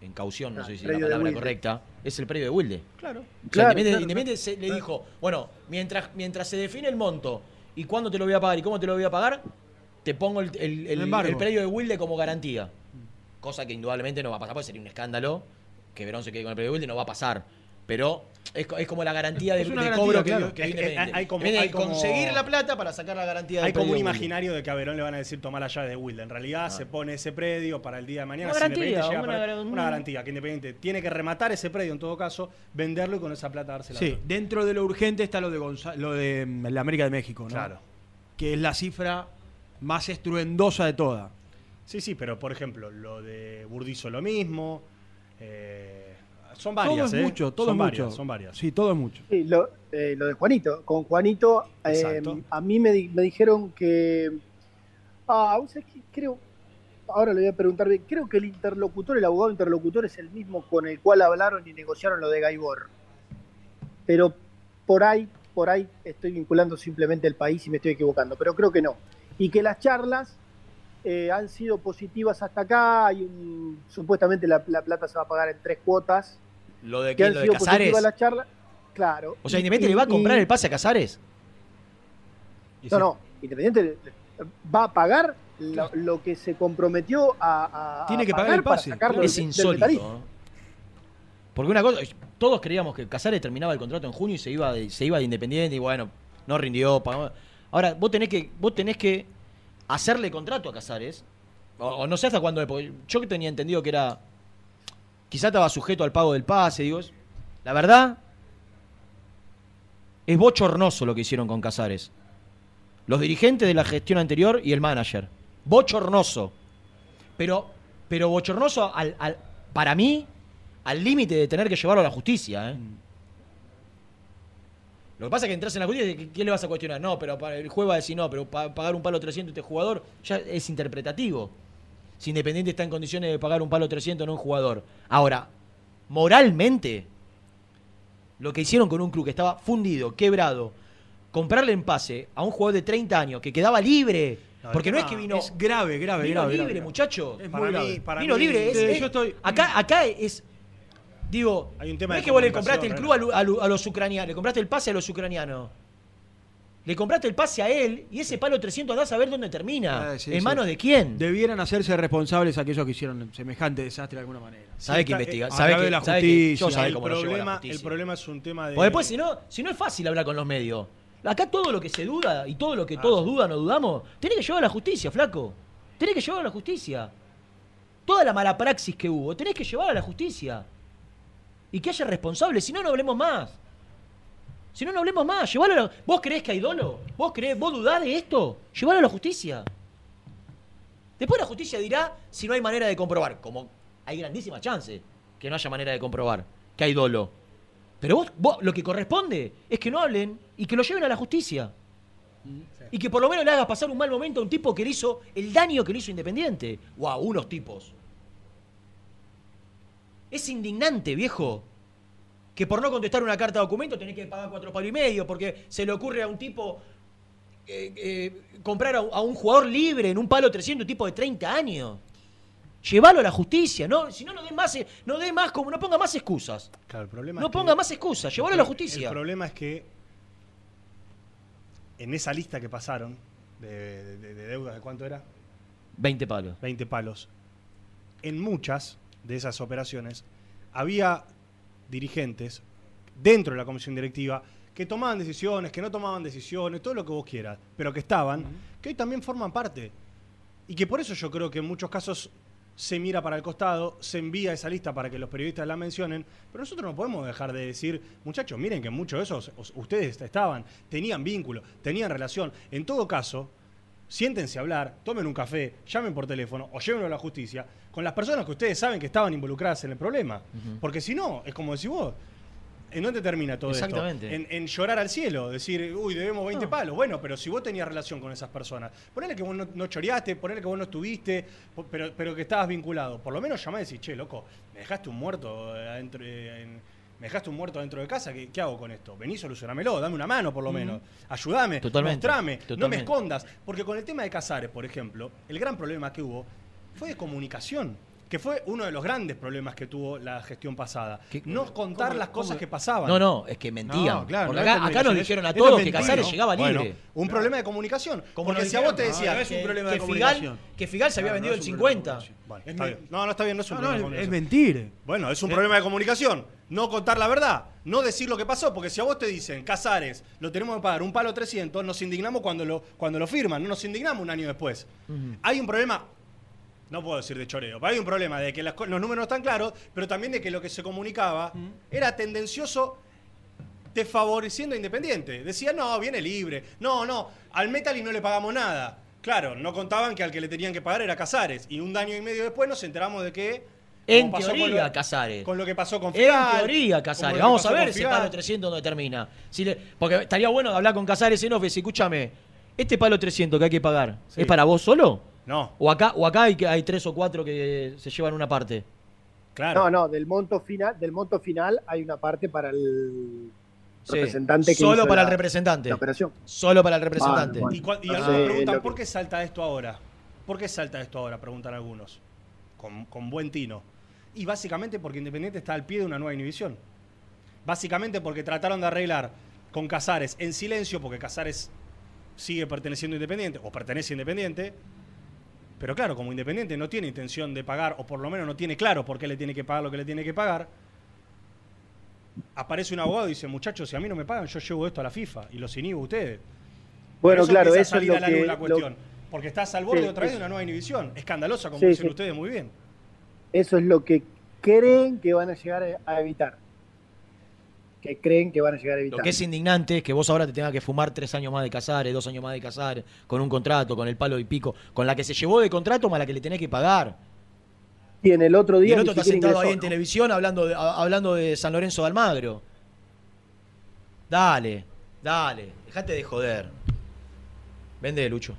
en caución, no Ah, sé si es la palabra correcta, es el predio de Wilde. Claro. O sea, Claro, Independiente, claro, Independiente se- le dijo, bueno, mientras, mientras se define el monto y cuándo te lo voy a pagar y cómo te lo voy a pagar, te pongo el, el, el- embargo. el predio de Wilde como garantía. Cosa que indudablemente no va a pasar, porque sería un escándalo que Verón se quede con el predio de Wilde, no va a pasar. Pero es, co- es como la garantía de, Es una de garantía, cobro que, claro. que Es- Independiente. hay- hay como- hay como- conseguir la plata para sacar la garantía del Hay como un imaginario de que a Verón le van a decir tomar la llave de Wilde. En realidad se pone ese predio para el día de mañana. Una si Independiente garantía, llega a una perder- gar- una garantía. Que Independiente tiene que rematar ese predio en todo caso, venderlo y con esa plata dársela. Sí, dentro de lo urgente está lo de, Gonza- lo de mm, la América de México, ¿no? Claro. Que es la cifra más estruendosa de toda. Sí, sí, pero por ejemplo, lo de Burdizo lo mismo. eh, son varias, todo es ¿eh? mucho, todo son es varias, mucho. son varias. Sí, todo es mucho. Sí, lo, eh, lo de Juanito. Con Juanito, eh, a mí me, di- me dijeron que. Ah, ¿vos sabés qué? creo. Ahora le voy a preguntar bien. Creo que el interlocutor, el abogado interlocutor, es el mismo con el cual hablaron y negociaron lo de Gaibor. Pero por ahí, por ahí estoy vinculando simplemente el país y me estoy equivocando. Pero creo que no. Y que las charlas eh, han sido positivas hasta acá. Hay un- supuestamente la, la plata se va a pagar en tres cuotas. Lo de, Que lo de Casares. Claro. O sea, Independiente y- le va a comprar y- el pase a Casares. No, no, Independiente va a pagar lo, lo que se comprometió a, a- Tiene a que pagar el pase. Es del- insólito. Porque una cosa, todos creíamos que Casares terminaba el contrato en junio y se iba de, se iba de Independiente y bueno, no rindió. pagó. Ahora, vos tenés que, vos tenés que hacerle contrato a Casares. O, o no sé hasta cuándo, yo que tenía entendido que era. Quizá estaba sujeto al pago del pase, digo. La verdad, Es bochornoso lo que hicieron con Casares. Los dirigentes de la gestión anterior y el manager. Bochornoso. Pero, pero bochornoso al, al- para mí, al límite de tener que llevarlo a la justicia. ¿eh? Lo que pasa es que entras en la justicia y ¿qué le vas a cuestionar? No, pero para el juez va a decir no, pero pa- pagar un palo 300 a este jugador ya es interpretativo. Si Independiente está en condiciones de pagar un palo 300 no un jugador. Ahora, moralmente, lo que hicieron con un club que estaba fundido, quebrado, comprarle en pase a un jugador de 30 años que quedaba libre. No, porque no es que vino. es grave, grave, vino grave, libre, grave. muchacho. Es Para muy mí- grave. para vino mí- libre. es- Sí, es- yo estoy- acá, acá es. Digo, Hay un tema no es que vos le compraste el club a, lu- a lu- a los ucranianos, le compraste el pase a los ucranianos. Le compraste el pase a él y ese palo 300 andás a ver dónde termina. Eh, sí, ¿En sí. manos de quién? Debieran hacerse responsables aquellos que hicieron semejante desastre de alguna manera. Sabe que está- investiga, a sabe que la sabe que justicia. yo sabe el, cómo lo llevo a la problema, justicia. el problema es un tema de. Porque después, si no, si no es fácil hablar con los medios. Acá todo lo que se duda y todo lo que todos dudan o dudamos, tenés que llevar a la justicia, flaco. Tenés que llevar a la justicia. Toda la mala praxis que hubo, tenés que llevar a la justicia. Y que haya responsables, si no, no hablemos más. Si no, no hablemos más. Llevalo a la- ¿Vos creés que hay dolo? ¿Vos creés, vos dudás de esto? Llevalo a la justicia. Después la justicia dirá si no hay manera de comprobar. Como hay grandísima chance que no haya manera de comprobar que hay dolo. Pero vos, vos lo que corresponde es que no hablen y que lo lleven a la justicia. Y que por lo menos le hagas pasar un mal momento a un tipo que le hizo el daño que le hizo Independiente. O a unos tipos. Es indignante, viejo. Que por no contestar una carta de documento tenés que pagar cuatro palos y medio. Porque se le ocurre a un tipo eh, eh, comprar a, a un jugador libre en un palo 300, un tipo de 30 años. Llévalo a la justicia, ¿no? Si no, no dé más, eh, no dé más, como no ponga más excusas. Claro, el problema No es que- ponga más excusas, llévalo a la justicia. El problema es que en esa lista que pasaron de, de- de deudas, ¿de cuánto era? 20 palos. 20 palos. En muchas de esas operaciones había dirigentes dentro de la comisión directiva que tomaban decisiones, que no tomaban decisiones, todo lo que vos quieras, pero que estaban, que hoy también forman parte. Y que por eso yo creo que en muchos casos se mira para el costado, se envía esa lista para que los periodistas la mencionen, pero nosotros no podemos dejar de decir, muchachos, miren que muchos de esos os- ustedes estaban, tenían vínculo, tenían relación. En todo caso, siéntense a hablar, tomen un café, llamen por teléfono o llévenlo a la justicia con las personas que ustedes saben que estaban involucradas en el problema. Porque si no, es como decís vos, ¿en dónde termina todo Exactamente. esto? En, en llorar al cielo, decir, uy, debemos 20 palos. Bueno, pero si vos tenías relación con esas personas, ponele que vos no, no choreaste, ponele que vos no estuviste, pero, pero que estabas vinculado. Por lo menos llamá y decís, che, loco, me dejaste un muerto adentro, eh, en- me dejaste un muerto dentro de casa, ¿qué, qué hago con esto? Vení, solucionamelo, dame una mano por lo menos. Ayúdame, Totalmente, mostrame, no me escondas. Porque con el tema de Casares, por ejemplo, el gran problema que hubo fue de comunicación. Que fue uno de los grandes problemas que tuvo la gestión pasada. No contar cómo- las cosas que pasaban. No, no, es que mentían. No, claro, Porque no es acá, acá nos dijeron a es- todos que es Casares llegaba Bueno, libre. un problema de comunicación. Como porque si a vos te decían es un que- problema que de Figal- comunicación. que Figal se había vendido el es un problema de 50. comunicación. Vale, está bien. No, no está bien, no es un problema de es comunicación. mentir. Bueno, es un problema de comunicación. No contar la verdad. No decir lo que pasó. Porque si a vos te dicen, Casares, lo tenemos que pagar un palo 300, nos indignamos cuando lo, cuando lo firman. No nos indignamos un año después. Hay un problema, no puedo decir de choreo, pero hay un problema de que las co- los números no están claros, pero también de que lo que se comunicaba era tendencioso desfavoreciendo a Independiente. Decía, no, viene libre. No, no, al Metal y no le pagamos nada. Claro, no contaban que al que le tenían que pagar era Casares. Y un año y medio después nos enteramos de que... En como pasó con teoría, lo- Casares. Con lo que pasó con En Figal. teoría, como Casares. lo que Vamos a pasó ver con ese Figal. palo 300 dónde termina. Si le- porque estaría bueno hablar con Casares en off y decir, escúchame, este palo 300 que hay que pagar, Sí. ¿es para vos solo? No. O acá, o acá hay, que- hay tres o cuatro que se llevan una parte. Claro. No, no, del monto final, del monto final hay una parte para el Sí. representante que Solo hizo para la- el representante. la operación. Solo para el representante. Bueno, Y, algunos preguntan, ¿por qué salta esto ahora? ¿Por qué salta esto ahora? Preguntan algunos. Con, con buen tino. Y básicamente porque Independiente está al pie de una nueva inhibición. Básicamente porque trataron de arreglar con Casares en silencio, porque Casares sigue perteneciendo a Independiente, o pertenece a Independiente. Pero claro, como Independiente no tiene intención de pagar, o por lo menos no tiene claro por qué le tiene que pagar lo que le tiene que pagar, aparece un abogado y dice, muchachos, si a mí no me pagan, yo llevo esto a la FIFA y los inhibo a ustedes. Bueno, claro, eso es lo la luz que la lo- cuestión. porque estás al borde Sí, otra vez de una nueva inhibición. Escandalosa, como Sí, dicen sí. ustedes muy bien. Eso es lo que creen que van a llegar a evitar. Que creen que van a llegar a evitar. Lo que es indignante es que vos ahora te tengas que fumar tres años más de Casares, dos años más de Casares, con un contrato, con el palo y pico, con la que se llevó de contrato más la que le tenés que pagar. Y en el otro Y día el ni otro está sentado ahí ingresó, en ¿no? televisión hablando de, a- hablando de San Lorenzo de Almagro. Dale, dale, dejate de joder. Vende, Lucho.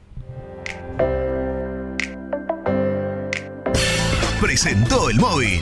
presentó el móvil.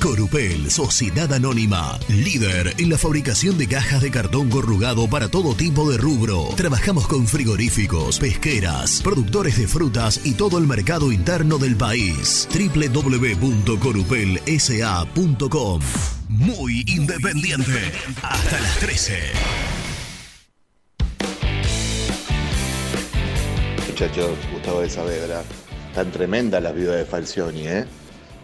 Corupel, Sociedad Anónima, líder en la fabricación de cajas de cartón corrugado para todo tipo de rubro. Trabajamos con frigoríficos, pesqueras, productores de frutas y todo el mercado interno del país. www.corupelsa.com Muy independiente. Hasta las 13. Muchachos, Gustavo de Saavedra, tan tremenda la vida de Falcioni, ¿eh?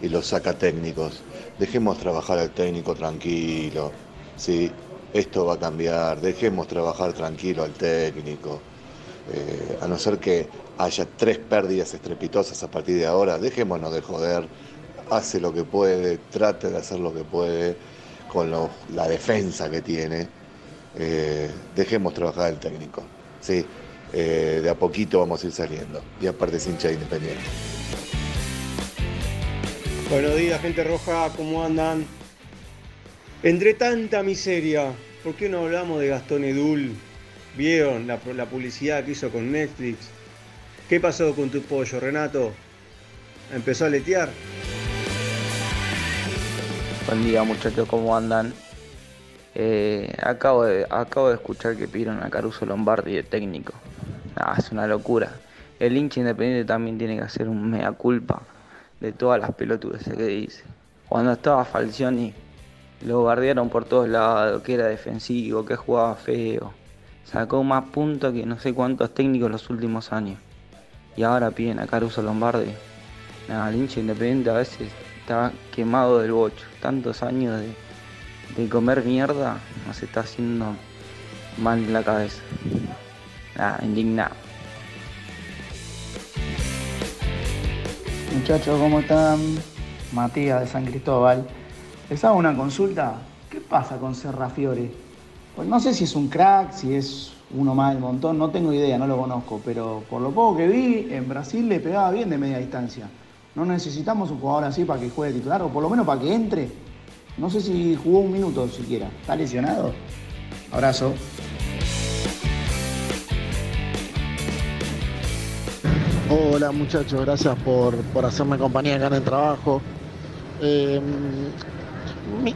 Y los saca técnicos. Dejemos trabajar al técnico tranquilo. Sí, esto va a cambiar. Dejemos trabajar tranquilo al técnico. Eh, a no ser que haya tres pérdidas estrepitosas a partir de ahora, dejémonos de joder. Hace lo que puede, trate de hacer lo que puede con la defensa que tiene. Eh, dejemos trabajar al técnico. Sí, eh, de a poquito vamos a ir saliendo. Y aparte es hincha de independiente. Buenos días, gente roja, ¿cómo andan? Entre tanta miseria, ¿por qué no hablamos de Gastón Edul? ¿Vieron la, publicidad que hizo con Netflix? ¿Qué pasó con tu pollo, Renato? ¿Empezó a letear? Buen día muchachos, ¿cómo andan? Eh, acabo, de, acabo de escuchar que pidieron a Caruso Lombardi de técnico. Ah, es una locura. El hincha independiente también tiene que hacer un mea culpa de todas las pelotudeces que dice. Cuando estaba Falcioni, lo bardearon por todos lados, que era defensivo, que jugaba feo. Sacó más puntos que no sé cuántos técnicos los últimos años. Y ahora piden a Caruso Lombardi. Nada, el hincha independiente a veces está quemado del bocho. Tantos años de, de comer mierda nos está haciendo mal en la cabeza. Nada, indignado. Muchachos, ¿cómo están? Matías de San Cristóbal. Les hago una consulta. ¿Qué pasa con Serrafiore? Pues no sé si es un crack, si es uno más del montón, no tengo idea, no lo conozco, pero por lo poco que vi, en Brasil le pegaba bien de media distancia. No necesitamos un jugador así para que juegue titular, o por lo menos para que entre. No sé si jugó un minuto siquiera. ¿Está lesionado? Abrazo. Hola muchachos, gracias por, por hacerme compañía acá en el trabajo. Eh,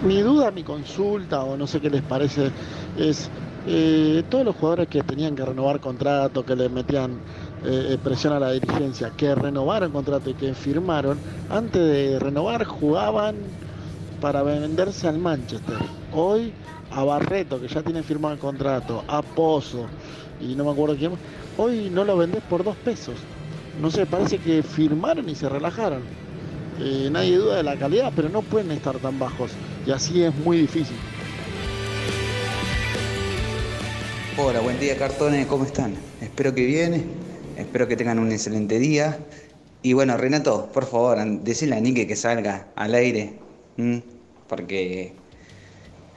mi, duda, mi consulta, o no sé qué les parece, es eh, todos los jugadores que tenían que renovar contrato, que le metían eh, presión a la dirigencia, que renovaron contrato y que firmaron, antes de renovar jugaban para venderse al Manchester. Hoy a Barreto, que ya tiene firmado el contrato, a Pozo y no me acuerdo quién hoy no lo vendés por dos pesos. No sé, parece que firmaron y se relajaron. Eh, nadie duda de la calidad, pero no pueden estar tan bajos. Y así es muy difícil. Hola, buen día cartones, ¿cómo están? Espero que bien, espero que tengan un excelente día. Y bueno, Renato, por favor, decirle a Nike que salga al aire, porque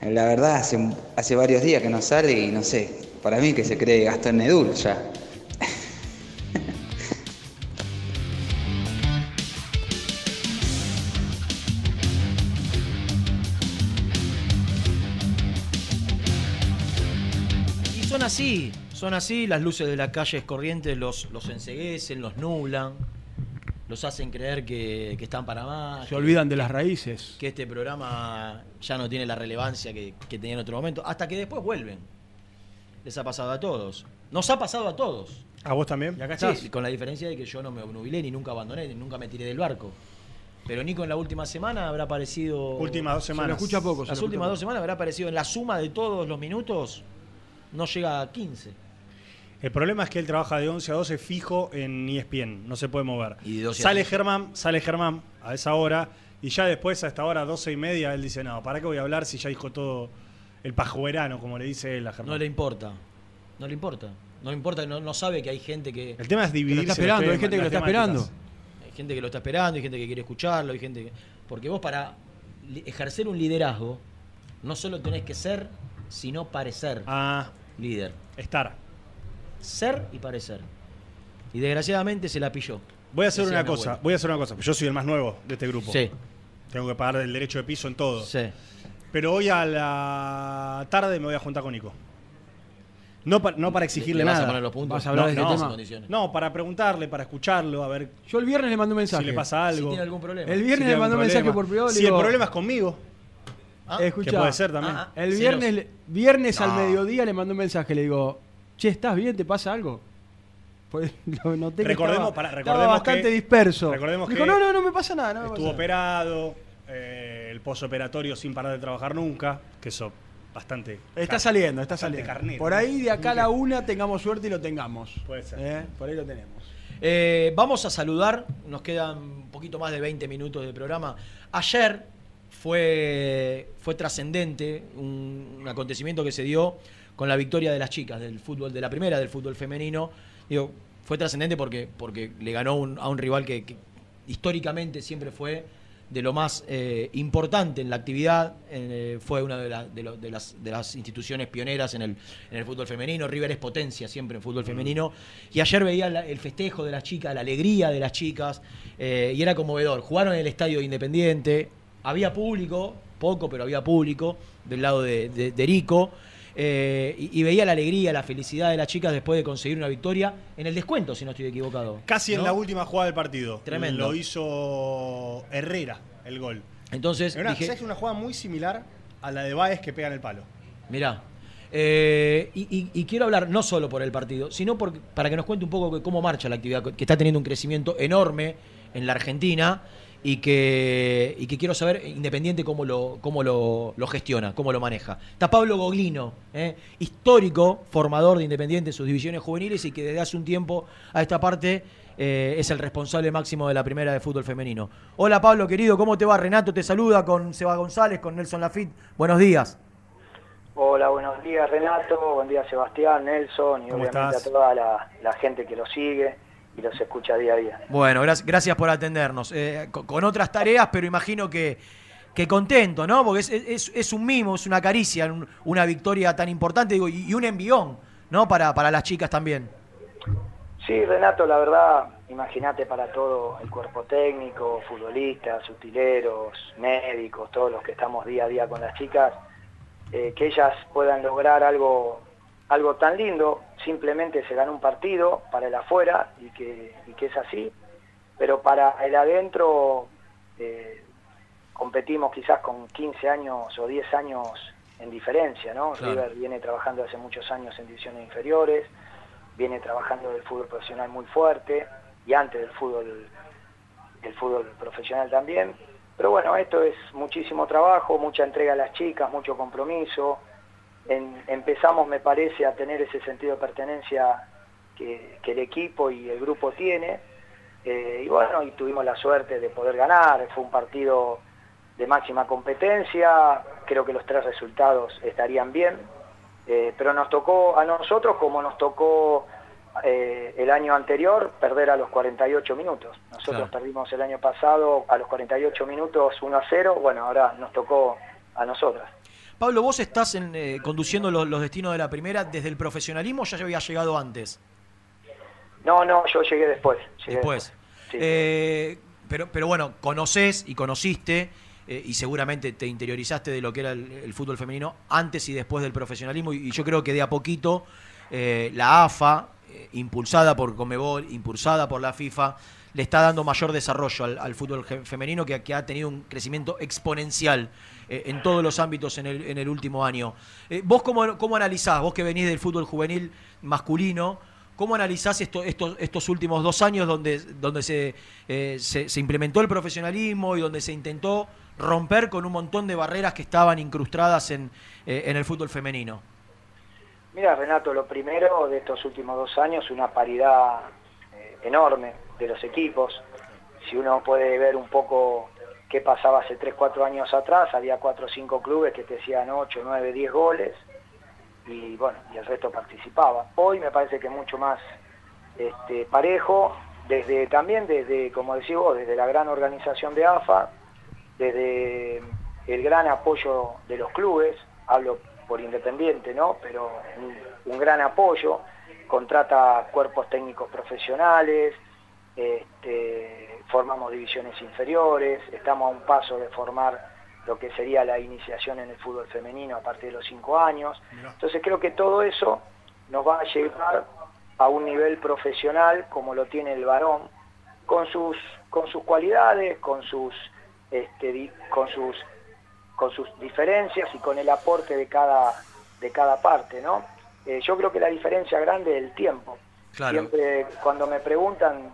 la verdad hace, hace varios días que no sale y no sé, para mí que se cree Gastón Nedul ya. Así, son así, las luces de las calles corrientes los, los enseguecen, los nublan, los hacen creer que, que están para más. Se que- olvidan de las raíces. Que este programa ya no tiene la relevancia que, que tenía en otro momento, hasta que después vuelven. Les ha pasado a todos. Nos ha pasado a todos. ¿A vos también? Y acá sí, con la diferencia de que yo no me obnubilé ni nunca abandoné, ni nunca me tiré del barco. Pero Nico en la última semana habrá aparecido. Últimas dos semanas. Se lo escucha poco, se Las lo últimas dos semanas habrá aparecido en la suma de todos los minutos. No llega a 15. El problema es que él trabaja de 11 a 12 fijo en ESPN, no se puede mover. Y de 12 a sale 12. Germán, sale Germán a esa hora y ya después a esta hora 12 y media él dice, no, ¿para qué voy a hablar si ya dijo todo el pajuerano, como le dice él a Germán? No le importa. No le importa. No le importa, no, no sabe que hay gente que. El tema es dividirse está esperando, hay gente que lo está esperando. Hay gente que lo está esperando, hay gente que quiere escucharlo, hay gente que. Porque vos para ejercer un liderazgo, no solo tenés que ser, sino parecer líder. Estar. Ser y parecer. Y desgraciadamente se la pilló. Voy a hacer Decía una cosa, abuelo. voy a hacer una cosa. Yo soy el más nuevo de este grupo. Sí. Tengo que pagar el derecho de piso en todo. Sí. Pero hoy a la tarde me voy a juntar con Nico. No, pa- no para exigirle ¿Le vas a nada. poner los puntos? ¿Vas a hablar no, de este no, tema? condiciones. No, para preguntarle, para escucharlo, a ver Yo el viernes le mandé un mensaje. si le pasa algo. Si tiene algún problema. El viernes le mandó un mensaje por privado. Si digo, el problema es conmigo, Ah, Escuchá, que puede ser también. ah, El viernes, viernes al mediodía le mandé un mensaje. Le digo, che, ¿estás bien? ¿Te pasa algo? Pues lo noté que Recordemos- estaba, estaba recordemos bastante que- disperso. recordemos Dijo, que no, no, no me pasa nada. No me estuvo pasa nada". operado, eh, el posoperatorio sin parar de trabajar nunca, que eso bastante. Está saliendo, está bastante saliendo. carnero, Por ahí de acá a la una tengamos suerte y lo tengamos. Puede ser. ¿Eh? Por ahí lo tenemos. Eh, vamos a saludar, nos quedan un poquito más de 20 minutos de programa. Ayer fue, fue trascendente un, acontecimiento que se dio con la victoria de las chicas del fútbol, de la primera del fútbol femenino. Fue trascendente porque, porque le ganó a un rival que, históricamente siempre fue de lo más eh, importante en la actividad, eh, fue una de, la- de las, de las instituciones pioneras en el, en el fútbol femenino, River es potencia siempre en fútbol femenino, y ayer veía el festejo de las chicas, la alegría de las chicas, eh, y era conmovedor. Jugaron en el estadio de Independiente, había público, poco, pero había público del lado de, de- de Erico, eh, y, y veía la alegría, la felicidad de las chicas después de conseguir una victoria en el descuento, si no estoy equivocado. Casi en la última jugada del partido. Tremendo. Lo hizo Herrera, el gol. Entonces, Era una, dije- ¿sabes? una jugada muy similar a la de Baez que pega en el palo. Mirá. eh, y, y- y quiero hablar no solo por el partido, sino por- para que nos cuente un poco cómo marcha la actividad, que está teniendo un crecimiento enorme en la Argentina y que, y que quiero saber Independiente cómo lo, cómo lo, lo gestiona, cómo lo maneja. Está Pablo Goglino, ¿eh? histórico formador de Independiente en sus divisiones juveniles y que desde hace un tiempo a esta parte eh, es el responsable máximo de la primera de fútbol femenino. Hola Pablo, querido, ¿cómo te va? Renato te saluda con Seba González, con Nelson Lafitte. Buenos días. Hola, buenos días Renato, buen día Sebastián, Nelson y ¿Cómo obviamente estás? a toda la, la gente que lo sigue y los escucha día a día. Bueno, gracias, gracias por atendernos. Eh, con, otras tareas, pero imagino que, que contento, ¿no? Porque es, es- es un mimo, es una caricia, un- una victoria tan importante digo, y, y un envión, ¿no? Para, para las chicas también. Sí, Renato, la verdad, imagínate para todo el cuerpo técnico, futbolistas, utileros, médicos, todos los que estamos día a día con las chicas, eh, que ellas puedan lograr algo, algo tan lindo, simplemente se ganó un partido para el afuera y que, y que es así, pero para el adentro eh, competimos quizás con 15 años o 10 años en diferencia, ¿no? Claro. River viene trabajando hace muchos años en divisiones inferiores, viene trabajando del fútbol profesional muy fuerte y antes del fútbol del fútbol profesional también. Pero bueno, esto es muchísimo trabajo, mucha entrega a las chicas, mucho compromiso. En- empezamos, me parece, a tener ese sentido de pertenencia que, que el equipo y el grupo tiene. Eh, y bueno, y tuvimos la suerte de poder ganar. Fue un partido de máxima competencia. Creo que los tres resultados estarían bien. Eh, pero nos tocó a nosotros como nos tocó eh, el año anterior perder a los 48 minutos. Nosotros Claro. perdimos el año pasado a los 48 minutos 1 a 0. Bueno, ahora nos tocó a nosotras. Pablo, vos estás en, eh, conduciendo los, los destinos de la primera desde el profesionalismo o ya había llegado antes? No, no, yo llegué después. llegué Después. Eh, pero, pero bueno, conoces y conociste eh, y seguramente te interiorizaste de lo que era el, el fútbol femenino antes y después del profesionalismo y, y yo creo que de a poquito eh, la AFA, impulsada por Comebol, impulsada por la FIFA, le está dando mayor desarrollo al, al fútbol femenino que, que ha tenido un crecimiento exponencial eh, en todos los ámbitos en el, en el último año. Eh, ¿Vos cómo, cómo analizás, vos que venís del fútbol juvenil masculino, cómo analizás esto- estos, estos últimos dos años donde, donde se, eh, se, se implementó el profesionalismo y donde se intentó romper con un montón de barreras que estaban incrustadas en, en el fútbol femenino? Mira, Renato, lo primero de estos últimos dos años, una paridad enorme de los equipos. Si uno puede ver un poco qué pasaba hace 3, 4 años atrás, había 4 o 5 clubes que te hacían 8, 9, 10 goles y bueno, y el resto participaba. Hoy me parece que es mucho más este, parejo, desde también desde, como decís vos, desde la gran organización de AFA, desde el gran apoyo de los clubes, hablo por Independiente, ¿no? Pero un, gran apoyo, contrata cuerpos técnicos profesionales, este, formamos divisiones inferiores, estamos a un paso de formar lo que sería la iniciación en el fútbol femenino a partir de los cinco años. Entonces creo que todo eso nos va a llevar a un nivel profesional como lo tiene el varón, con sus, con sus cualidades, con sus, este, con sus, con sus diferencias y con el aporte de cada, de cada parte, ¿no? Eh, yo creo que la diferencia grande es el tiempo. Claro. Siempre cuando me preguntan,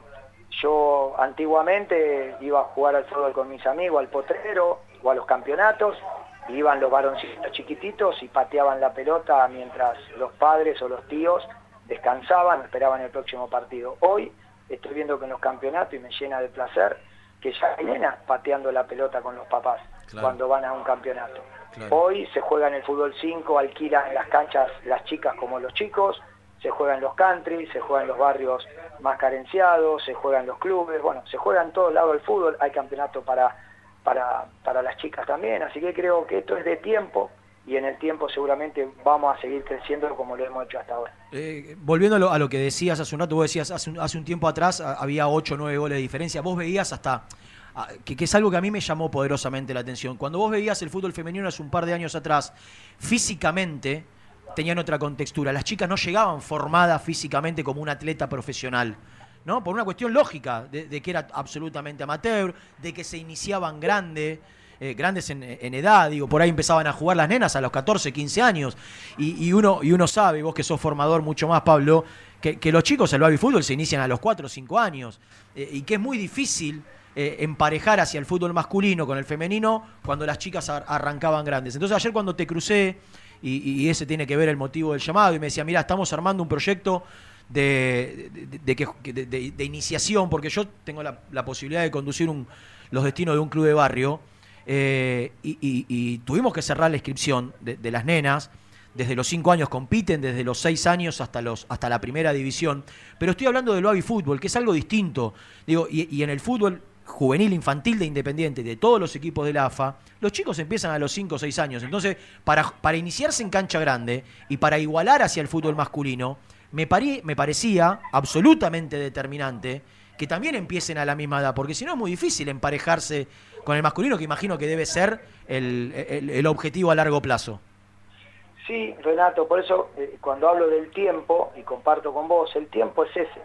yo antiguamente iba a jugar al fútbol con mis amigos, al potrero o a los campeonatos, y iban los varoncitos chiquititos y pateaban la pelota mientras los padres o los tíos descansaban, esperaban el próximo partido. Hoy estoy viendo que en los campeonatos y me llena de placer que ya hay nenas pateando la pelota con los papás Claro. cuando van a un campeonato. Claro. Hoy se juega en el fútbol 5, alquilan en las canchas las chicas como los chicos, se juega en los country, se juega en los barrios más carenciados, se juega en los clubes, bueno, se juega en todos lados el fútbol, hay campeonato para, para, para las chicas también, así que creo que esto es de tiempo y en el tiempo seguramente vamos a seguir creciendo como lo hemos hecho hasta ahora. Eh, volviendo a lo, a lo que decías hace un rato, vos decías hace un, hace un tiempo atrás había 8 o 9 goles de diferencia. Vos veías hasta. Que, que es algo que a mí me llamó poderosamente la atención. Cuando vos veías el fútbol femenino hace un par de años atrás, físicamente tenían otra contextura. Las chicas no llegaban formadas físicamente como un atleta profesional. ¿no? Por una cuestión lógica, de, que era absolutamente amateur, de que se iniciaban grande, eh, grandes en, edad, digo, por ahí empezaban a jugar las nenas a los 14, 15 años, y, uno, y uno sabe, vos que sos formador mucho más, Pablo, que, los chicos del baby fútbol se inician a los 4 o 5 años, eh, y que es muy difícil eh, emparejar hacia el fútbol masculino con el femenino cuando las chicas ar- arrancaban grandes. Entonces ayer cuando te crucé, y, ese tiene que ver el motivo del llamado, y me decía, mira, estamos armando un proyecto de, de- iniciación, porque yo tengo la, la posibilidad de conducir un- los destinos de un club de barrio, eh, y, tuvimos que cerrar la inscripción de, las nenas. Desde los 5 años compiten, desde los 6 años hasta, los, hasta la primera división. Pero estoy hablando del baby fútbol, que es algo distinto. Digo, y en el fútbol juvenil, infantil de Independiente, de todos los equipos de la AFA, los chicos empiezan a los 5 o 6 años. Entonces, para, para iniciarse en cancha grande y para igualar hacia el fútbol masculino, me, pare- me parecía absolutamente determinante que también empiecen a la misma edad, porque si no es muy difícil emparejarse con el masculino, que imagino que debe ser el, el- el objetivo a largo plazo. Sí, Renato, por eso eh, cuando hablo del tiempo, y comparto con vos, el tiempo es ese.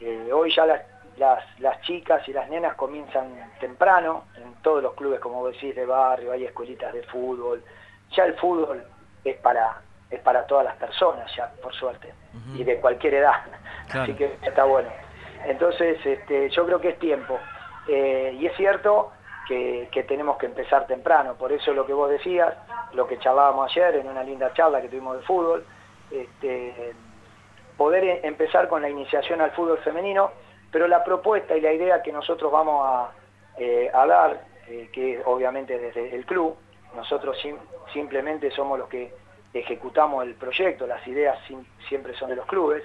Eh, hoy ya las, las, las chicas y las nenas comienzan temprano, en todos los clubes, como vos decís, de barrio, hay escuelitas de fútbol. Ya el fútbol es para, es para todas las personas, ya, por suerte, y de cualquier edad. Claro. Así que está bueno. Entonces, este, yo creo que es tiempo. Eh, y es cierto que, que tenemos que empezar temprano, por eso lo que vos decías, lo que charlábamos ayer en una linda charla que tuvimos de fútbol, este, poder e- empezar con la iniciación al fútbol femenino, pero la propuesta y la idea que nosotros vamos a, eh, a dar, eh, que es obviamente desde el club, nosotros sim- simplemente somos los que ejecutamos el proyecto, las ideas siempre son de los clubes,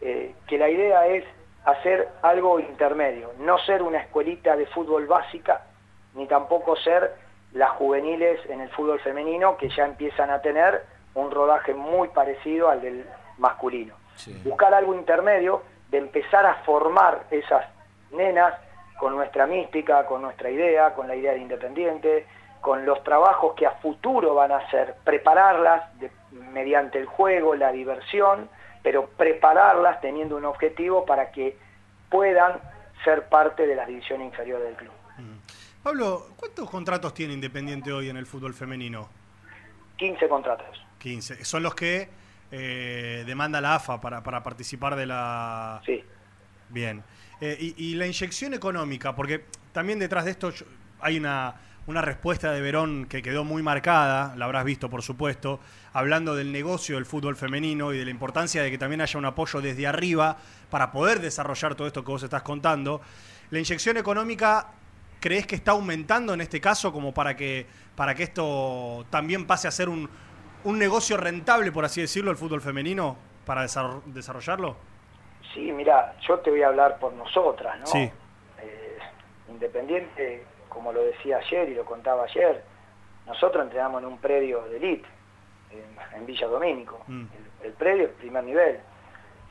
eh, que la idea es hacer algo intermedio, no ser una escuelita de fútbol básica, ni tampoco ser las juveniles en el fútbol femenino que ya empiezan a tener un rodaje muy parecido al del masculino. Buscar algo intermedio, de empezar a formar esas nenas con nuestra mística, con nuestra idea, con la idea de Independiente, con los trabajos que a futuro van a hacer, prepararlas de- mediante el juego, la diversión, pero prepararlas teniendo un objetivo para que puedan ser parte de las divisiones inferiores del club. Pablo, ¿cuántos contratos tiene Independiente hoy en el fútbol femenino? 15 contratos. 15. Son los que eh, demanda la AFA para, para participar de la... Sí. Bien. Eh, y, y la inyección económica, porque también detrás de esto hay una, una respuesta de Verón que quedó muy marcada, la habrás visto por supuesto, hablando del negocio del fútbol femenino y de la importancia de que también haya un apoyo desde arriba para poder desarrollar todo esto que vos estás contando. La inyección económica ¿Crees que está aumentando en este caso como para que, para que esto también pase a ser un, un negocio rentable, por así decirlo, el fútbol femenino, para desarro- desarrollarlo? Sí, mira, yo te voy a hablar por nosotras, ¿no? Sí. Eh, Independiente, como lo decía ayer y lo contaba ayer, nosotros entrenamos en un predio de elite, en, en Villa Domínico. Mm. El, el predio es primer nivel.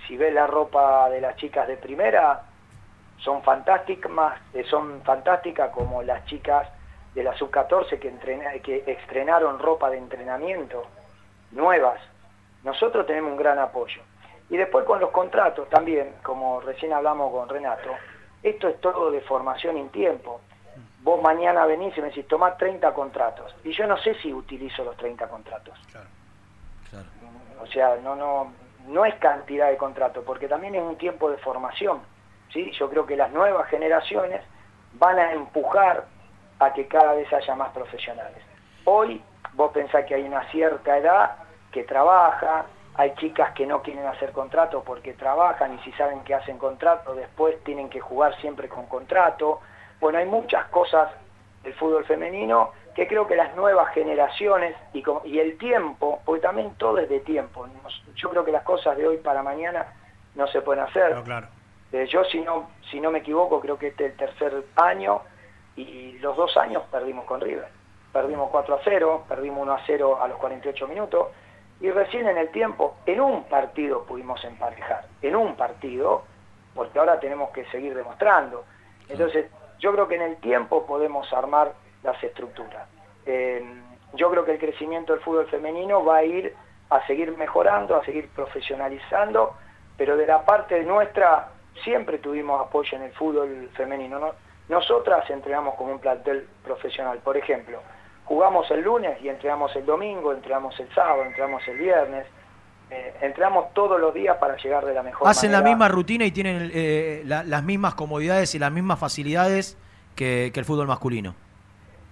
Si ves la ropa de las chicas de primera, son fantásticas, eh, son fantásticas como las chicas de la sub-14 que, entrena- que estrenaron ropa de entrenamiento nuevas. Nosotros tenemos un gran apoyo. Y después con los contratos también, como recién hablamos con Renato, esto es todo de formación en tiempo. Vos mañana venís y me decís, tomá 30 contratos. Y yo no sé si utilizo los 30 contratos. O sea, no, no, no es cantidad de contratos, porque también es un tiempo de formación. ¿sí? Yo creo que las nuevas generaciones van a empujar a que cada vez haya más profesionales. Hoy vos pensás que hay una cierta edad que trabaja, hay chicas que no quieren hacer contrato porque trabajan y si saben que hacen contrato después tienen que jugar siempre con contrato. Bueno, hay muchas cosas del fútbol femenino que creo que las nuevas generaciones y, el tiempo, porque también todo es de tiempo. Yo creo que las cosas de hoy para mañana no se pueden hacer. claro. Eh, yo, si no, si no me equivoco, creo que este es el tercer año y los dos años perdimos con River. Perdimos 4 a 0, perdimos 1 a 0 a los 48 minutos y recién en el tiempo, en un partido pudimos emparejar. En un partido, porque ahora tenemos que seguir demostrando. Entonces, yo creo que en el tiempo podemos armar las estructuras. Eh, yo creo que el crecimiento del fútbol femenino va a ir a seguir mejorando, a seguir profesionalizando, pero de la parte nuestra siempre tuvimos apoyo en el fútbol femenino. ¿no? Nosotras entrenamos como un plantel profesional. Por ejemplo, jugamos el lunes y entrenamos el domingo, entrenamos el sábado, entrenamos el viernes. eh, entrenamos todos los días para llegar de la mejor Hacen la misma rutina y tienen eh, la- las mismas comodidades y las mismas facilidades que, que el fútbol masculino.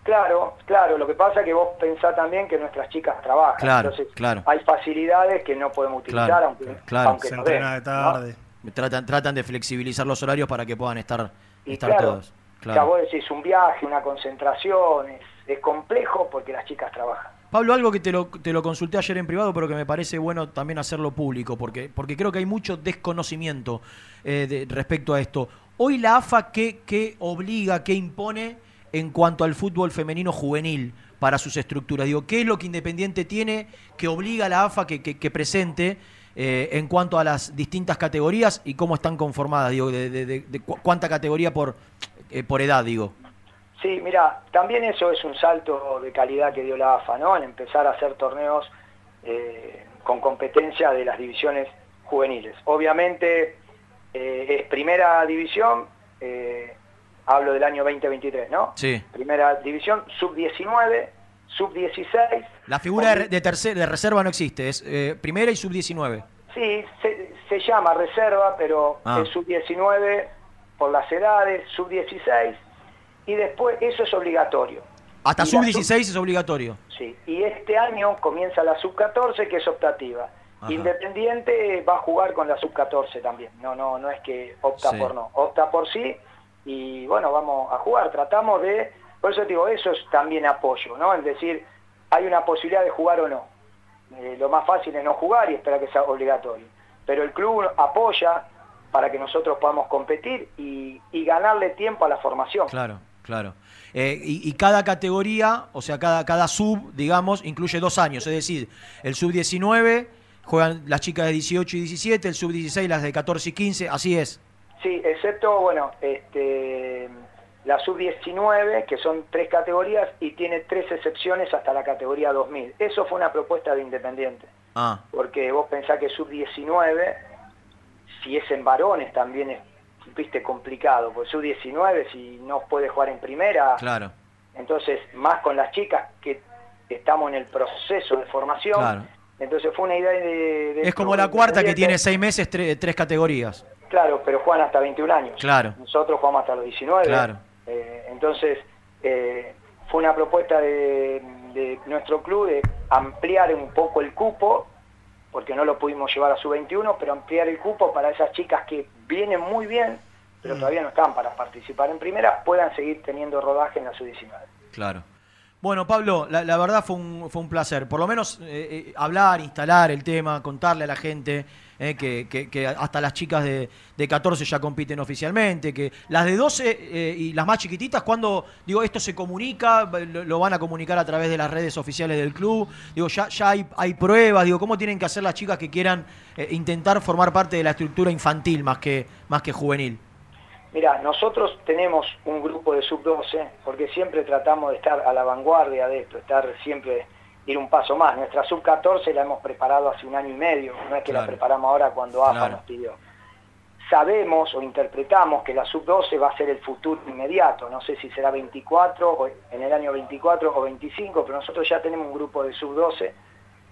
Claro, claro, lo que pasa es que vos pensás también que nuestras chicas trabajan, Claro, entonces claro. hay facilidades que no podemos utilizar, Claro, aunque, claro. aunque nos den, ¿no? Tratan, tratan de flexibilizar los horarios para que puedan estar, Y estar claro, todos. O Claro. sea, vos decís un viaje, una concentración, es, es complejo porque las chicas trabajan. Pablo, algo que te lo, te lo consulté ayer en privado, pero que me parece bueno también hacerlo público, porque, porque creo que hay mucho desconocimiento eh, de- respecto a esto. Hoy la AFA, ¿qué, qué obliga, qué impone en cuanto al fútbol femenino juvenil para sus estructuras? Digo, ¿qué es lo que Independiente tiene que obliga a la AFA que, que- presente eh, en cuanto a las distintas categorías y cómo están conformadas? Digo, de, de- de- de cu- cuánta categoría por, eh, por edad, digo. Sí, mira, también eso es un salto de calidad que dio la AFA, ¿no? En empezar a hacer torneos eh, con competencia de las divisiones juveniles. Obviamente eh, es primera división, eh, hablo del año 2023, ¿no? Sí. Primera división, sub-19, sub-16. La figura de, de, tercer- de reserva no existe, es primera y sub-19. Sí, se, se llama reserva, pero Ah. es sub-19 por las edades, sub-16, y después eso es obligatorio. Hasta Y la sub-16 es obligatorio. Sí, y este año comienza la sub-14 que es optativa. Ajá. Independiente va a jugar con la sub-14 también, no, no, no es que opta Sí. por no, opta por sí y bueno, vamos a jugar, tratamos de, por eso te digo, eso es también apoyo, ¿no? Es decir, hay una posibilidad de jugar o no. Eh, lo más fácil es no jugar y esperar que sea obligatorio. Pero el club apoya para que nosotros podamos competir y, y ganarle tiempo a la formación. Claro, claro. Eh, y, y cada categoría, o sea, cada, cada sub, digamos, incluye dos años. Es decir, el sub-19 juegan las chicas de 18 y 17, el sub-16 las de 14 y 15, así es. Sí, excepto, bueno, este, la sub-19, que son tres categorías y tiene tres excepciones hasta la categoría 2000. Eso fue una propuesta de Independiente, Ah, porque vos pensás que sub-19, si es en varones también es, viste, complicado, porque sub-19 si no puede jugar en primera, claro, entonces más con las chicas que estamos en el proceso de formación, claro. entonces fue una idea de... de Es como la cuarta que tiene seis meses, tre- tres categorías. Claro, pero juegan hasta 21 años. Claro. Nosotros jugamos hasta los 19. Claro. Eh, entonces, eh, fue una propuesta de, de nuestro club de ampliar un poco el cupo, porque no lo pudimos llevar a su 21, pero ampliar el cupo para esas chicas que vienen muy bien, pero Mm. todavía no están para participar en primera, puedan seguir teniendo rodaje en la sub-19. Claro. Bueno, Pablo, la, la verdad fue un, fue un placer. Por lo menos eh, eh, hablar, instalar el tema, contarle a la gente eh, que, que- que hasta las chicas de, de 14 ya compiten oficialmente, que las de 12 eh, y las más chiquititas, cuando digo esto se comunica, lo, lo van a comunicar a través de las redes oficiales del club. Digo, ya, ya hay, hay pruebas, digo, ¿cómo tienen que hacer las chicas que quieran intentar formar parte de la estructura infantil más que, más que juvenil? Mira, nosotros tenemos un grupo de sub-12 porque siempre tratamos de estar a la vanguardia de esto, estar siempre, ir un paso más. Nuestra sub-14 la hemos preparado hace un año y medio, no es que la preparamos ahora cuando AFA Claro. nos pidió. Sabemos o interpretamos que la sub-12 va a ser el futuro inmediato, no sé si será 24 o en el año 24 o 25, pero nosotros ya tenemos un grupo de sub-12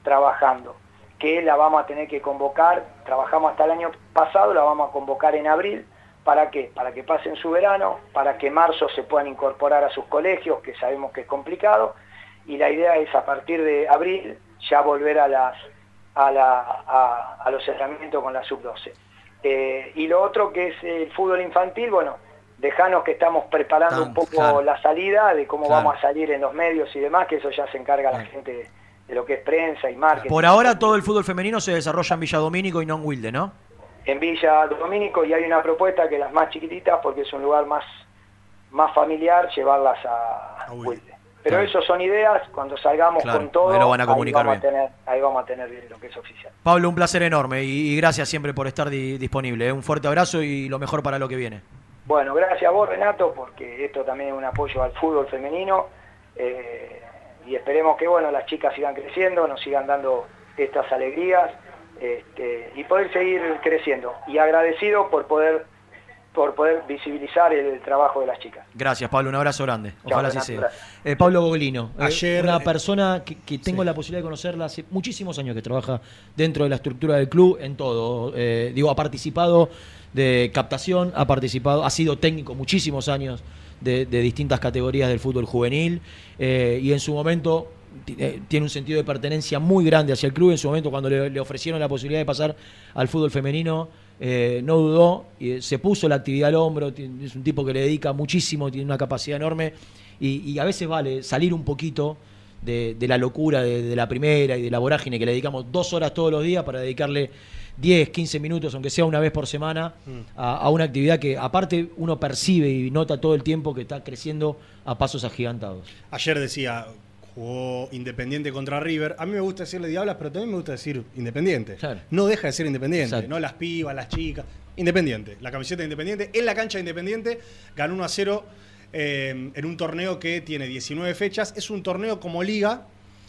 trabajando, que la vamos a tener que convocar, trabajamos hasta el año pasado, la vamos a convocar en abril, ¿para qué? Para que pasen su verano, para que en marzo se puedan incorporar a sus colegios, que sabemos que es complicado, y la idea es a partir de abril ya volver a, las, a, la, a, a los entrenamientos con la sub-12. Eh, y lo otro que es el fútbol infantil, bueno, dejanos que estamos preparando Tan- un poco claro. la salida, de cómo Claro. vamos a salir en los medios y demás, que eso ya se encarga la gente de, de lo que es prensa y marketing. Por ahora todo el fútbol femenino se desarrolla en Villa Domínico y no en Wilde, ¿no? En Villa Domínico y hay una propuesta que las más chiquititas, porque es un lugar más, más familiar, llevarlas a Wilde. Pero Claro. eso son ideas, cuando salgamos Claro, con todo, ahí lo van a comunicar vamos, a tener, ahí vamos a tener bien lo que es oficial. Pablo, un placer enorme y, y gracias siempre por estar di- disponible. ¿eh? Un fuerte abrazo y lo mejor para lo que viene. Bueno, gracias a vos Renato, porque esto también es un apoyo al fútbol femenino eh, y esperemos que bueno las chicas sigan creciendo, nos sigan dando estas alegrías este, y poder seguir creciendo. Y agradecido por poder por poder visibilizar el trabajo de las chicas. Gracias, Pablo. Un abrazo grande. Ojalá así sea. Eh, Pablo Boglino. eh, Ayer, una eh, persona que, que tengo la posibilidad de conocerla hace muchísimos años que trabaja dentro de la estructura del club en todo. Eh, digo, ha participado de captación, ha participado, ha sido técnico muchísimos años de, de distintas categorías del fútbol juvenil eh, y en su momento tiene un sentido de pertenencia muy grande hacia el club. En su momento, cuando le, le ofrecieron la posibilidad de pasar al fútbol femenino, eh, no dudó, y, eh, se puso la actividad al hombro. Es un tipo que le dedica muchísimo, tiene una capacidad enorme y, y a veces vale salir un poquito de, de la locura de, de la primera y de la vorágine que le dedicamos dos horas todos los días para dedicarle 10, 15 minutos, aunque sea una vez por semana, a, a una actividad que aparte uno percibe y nota todo el tiempo que está creciendo a pasos agigantados. Ayer decía, jugó Independiente contra River. A mí me gusta decirle Diablas, pero también me gusta decir Independiente. No deja de ser Independiente, Exacto. no las pibas, las chicas. Independiente, la camiseta de Independiente. En la cancha de Independiente ganó 1 a 0 eh, en un torneo que tiene 19 fechas. Es un torneo como liga,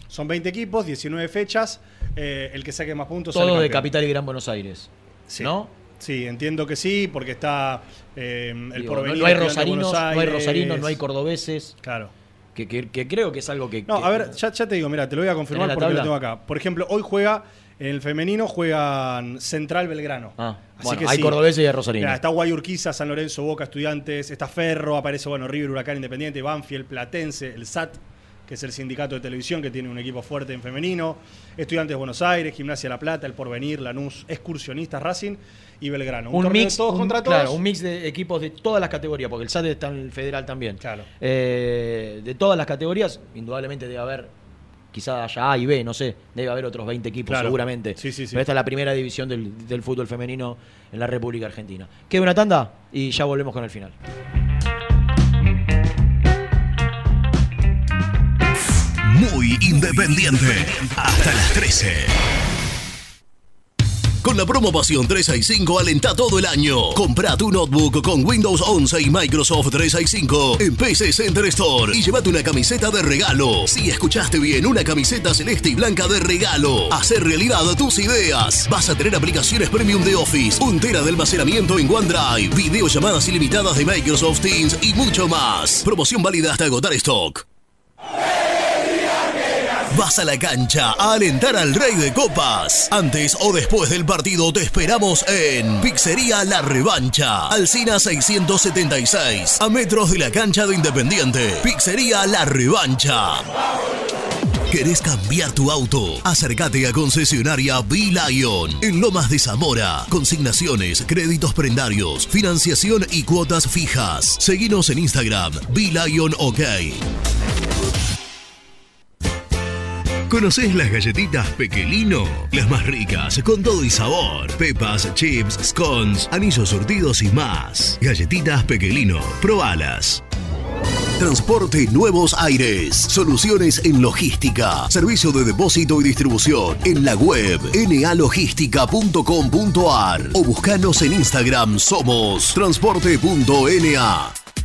son 20 equipos, 19 fechas. eh, el que saque más puntos sale Todo de. Capital y Gran Buenos Aires. Sí. ¿No? Sí, entiendo que sí, porque está eh, el Digo, porvenir. no, no hay rosarinos, no hay rosarinos, no hay cordobeses. Claro. Que, que- que creo que es algo que. No, que- a ver, ya, ya te digo, mira, te lo voy a confirmar ¿Tenés la porque lo tengo acá. Por ejemplo, hoy juega, en el femenino juegan Central Belgrano. Ah, Así bueno, que hay sí. cordobeses y hay rosarinos. Está Guayurquiza, San Lorenzo, Boca, Estudiantes, está Ferro, aparece, bueno, River, Huracán, Independiente, Banfield, Platense, el SAT, que es el sindicato de televisión que tiene un equipo fuerte en femenino, Estudiantes de Buenos Aires, Gimnasia La Plata, El Porvenir, Lanús, Excursionistas, Racing y Belgrano. un mix, todos un- contra todos. claro, un mix de equipos de todas las categorías, porque el SAT está en el federal también. Claro. Eh, de todas las categorías, indudablemente debe haber, quizá haya A y B, no sé, debe haber otros 20 equipos Claro. seguramente. Sí, sí, sí. Pero esta es la primera división del, del fútbol femenino en la República Argentina. Queda una tanda y ya volvemos con el final. Muy independiente. Hasta las 13. Con la promo Pasión 365 alenta todo el año. Compra tu notebook con Windows 11 y Microsoft 365 en PC Center Store y llévate una camiseta de regalo. Si escuchaste bien, una camiseta celeste y blanca de regalo. Hacer realidad tus ideas. Vas a tener aplicaciones premium de Office, un tera de almacenamiento en OneDrive, videollamadas ilimitadas de Microsoft Teams y mucho más. Promoción válida hasta agotar stock. Vas a la cancha a alentar al Rey de Copas. Antes o después del partido te esperamos en Pizzería La Revancha. Alcina 676. A metros de la cancha de Independiente. Pizzería La Revancha. ¿Querés cambiar tu auto? Acércate a concesionaria B-Lion en Lomas de Zamora. Consignaciones, créditos prendarios, financiación y cuotas fijas. Seguinos en Instagram, B-Lion OK. ¿Conocés las galletitas Pequelino? Las más ricas, con todo y sabor. Pepas, chips, scones, anillos surtidos y más. Galletitas Pequelino, probalas. Transporte Nuevos Aires. Soluciones en logística. Servicio de depósito y distribución. En la web nalogística.com.ar o buscanos en Instagram. Somos transporte.na.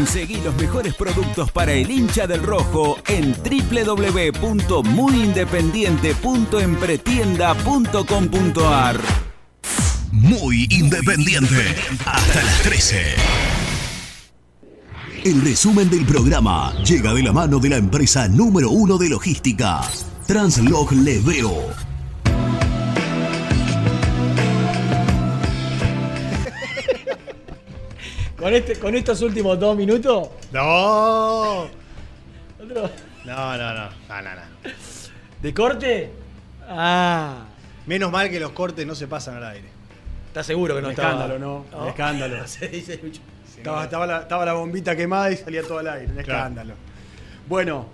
Conseguí los mejores productos para el hincha del rojo en www.muyindependiente.empretienda.com.ar. Muy independiente. Hasta las 13. El resumen del programa llega de la mano de la empresa número uno de logística, Translog Leveo. Con, este, con estos últimos dos minutos. No. Otro. No, no, no. No, no, no. ¿De corte? Ah. Menos mal que los cortes no se pasan al aire. ¿Estás seguro que no Un estaba? escándalo, ¿no? Un escándalo. Se dice mucho. Estaba, estaba la, estaba la bombita quemada y salía todo al aire. Un Claro. escándalo. Bueno,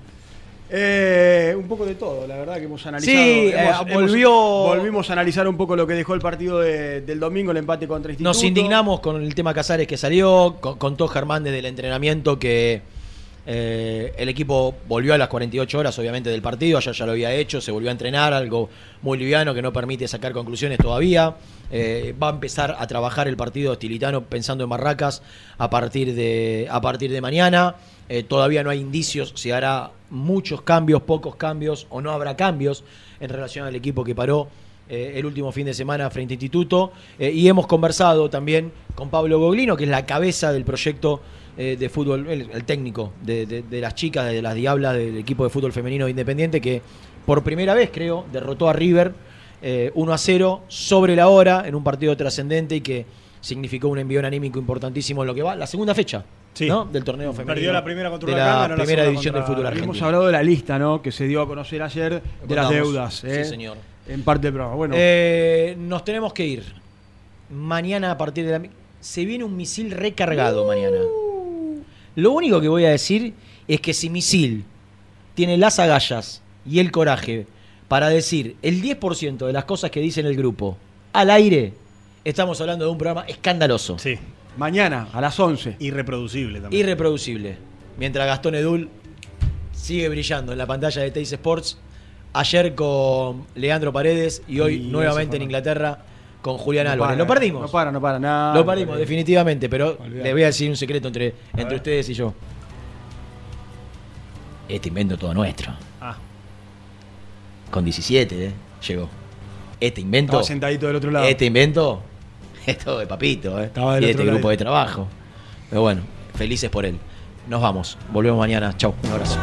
eh, un poco de todo, la verdad que hemos analizado. Sí, hemos- eh, hemos- volvió- volvimos a analizar un poco lo que dejó el partido de- del domingo, el empate contra Instituto. Nos indignamos con el tema Casares que salió, con- contó Germán desde el entrenamiento que eh, el equipo volvió a las 48 horas obviamente del partido, ayer ya lo había hecho, se volvió a entrenar, algo muy liviano que no permite sacar conclusiones todavía. Va a empezar a trabajar el partido estilitano pensando en Barracas a partir de, a partir de mañana. Todavía no hay indicios si hará muchos cambios, pocos cambios o no habrá cambios en relación al equipo que paró eh, el último fin de semana frente a Instituto. eh, y hemos conversado también con Pablo Goglino, que es la cabeza del proyecto eh, de fútbol, el, técnico de, las chicas, de las diablas del equipo de fútbol femenino independiente, que por primera vez, creo, derrotó a River eh, 1 a 0 sobre la hora en un partido trascendente y que significó un envío anímico importantísimo en lo que va la segunda fecha Sí. ¿no? del torneo femenino. Perdió la primera contra de la primera división del fútbol Hemos argentino. hablado de la lista, ¿no? Que se dio a conocer ayer de las deudas. ¿eh? Sí, señor. En parte del programa. Bueno, Eh, nos tenemos que ir. Mañana a partir de la... Se viene un misil recargado mañana. Lo único que voy a decir es que si misil tiene las agallas y el coraje para decir el 10% de las cosas que dice en el grupo al aire, estamos hablando de un programa escandaloso. Sí. Mañana a las 11. Irreproducible también. Irreproducible. Mientras Gastón Edul sigue brillando en la pantalla de Teis Sports. Ayer con Leandro Paredes y hoy Y nuevamente en Inglaterra con Julián No Álvarez. para, Lo perdimos. No para, no para nada. Lo perdimos, definitivamente, pero Olvidate. les voy a decir un secreto entre, entre ver. ustedes y yo. Este invento todo nuestro. Ah. Con 17, ¿eh? Llegó. Este invento. Estaba sentadito del otro lado. Este invento. Esto de papito, ¿eh? Estaba del y otro este grupo de trabajo. Pero bueno, felices por él. Nos vamos. Volvemos mañana. Chau. Un abrazo.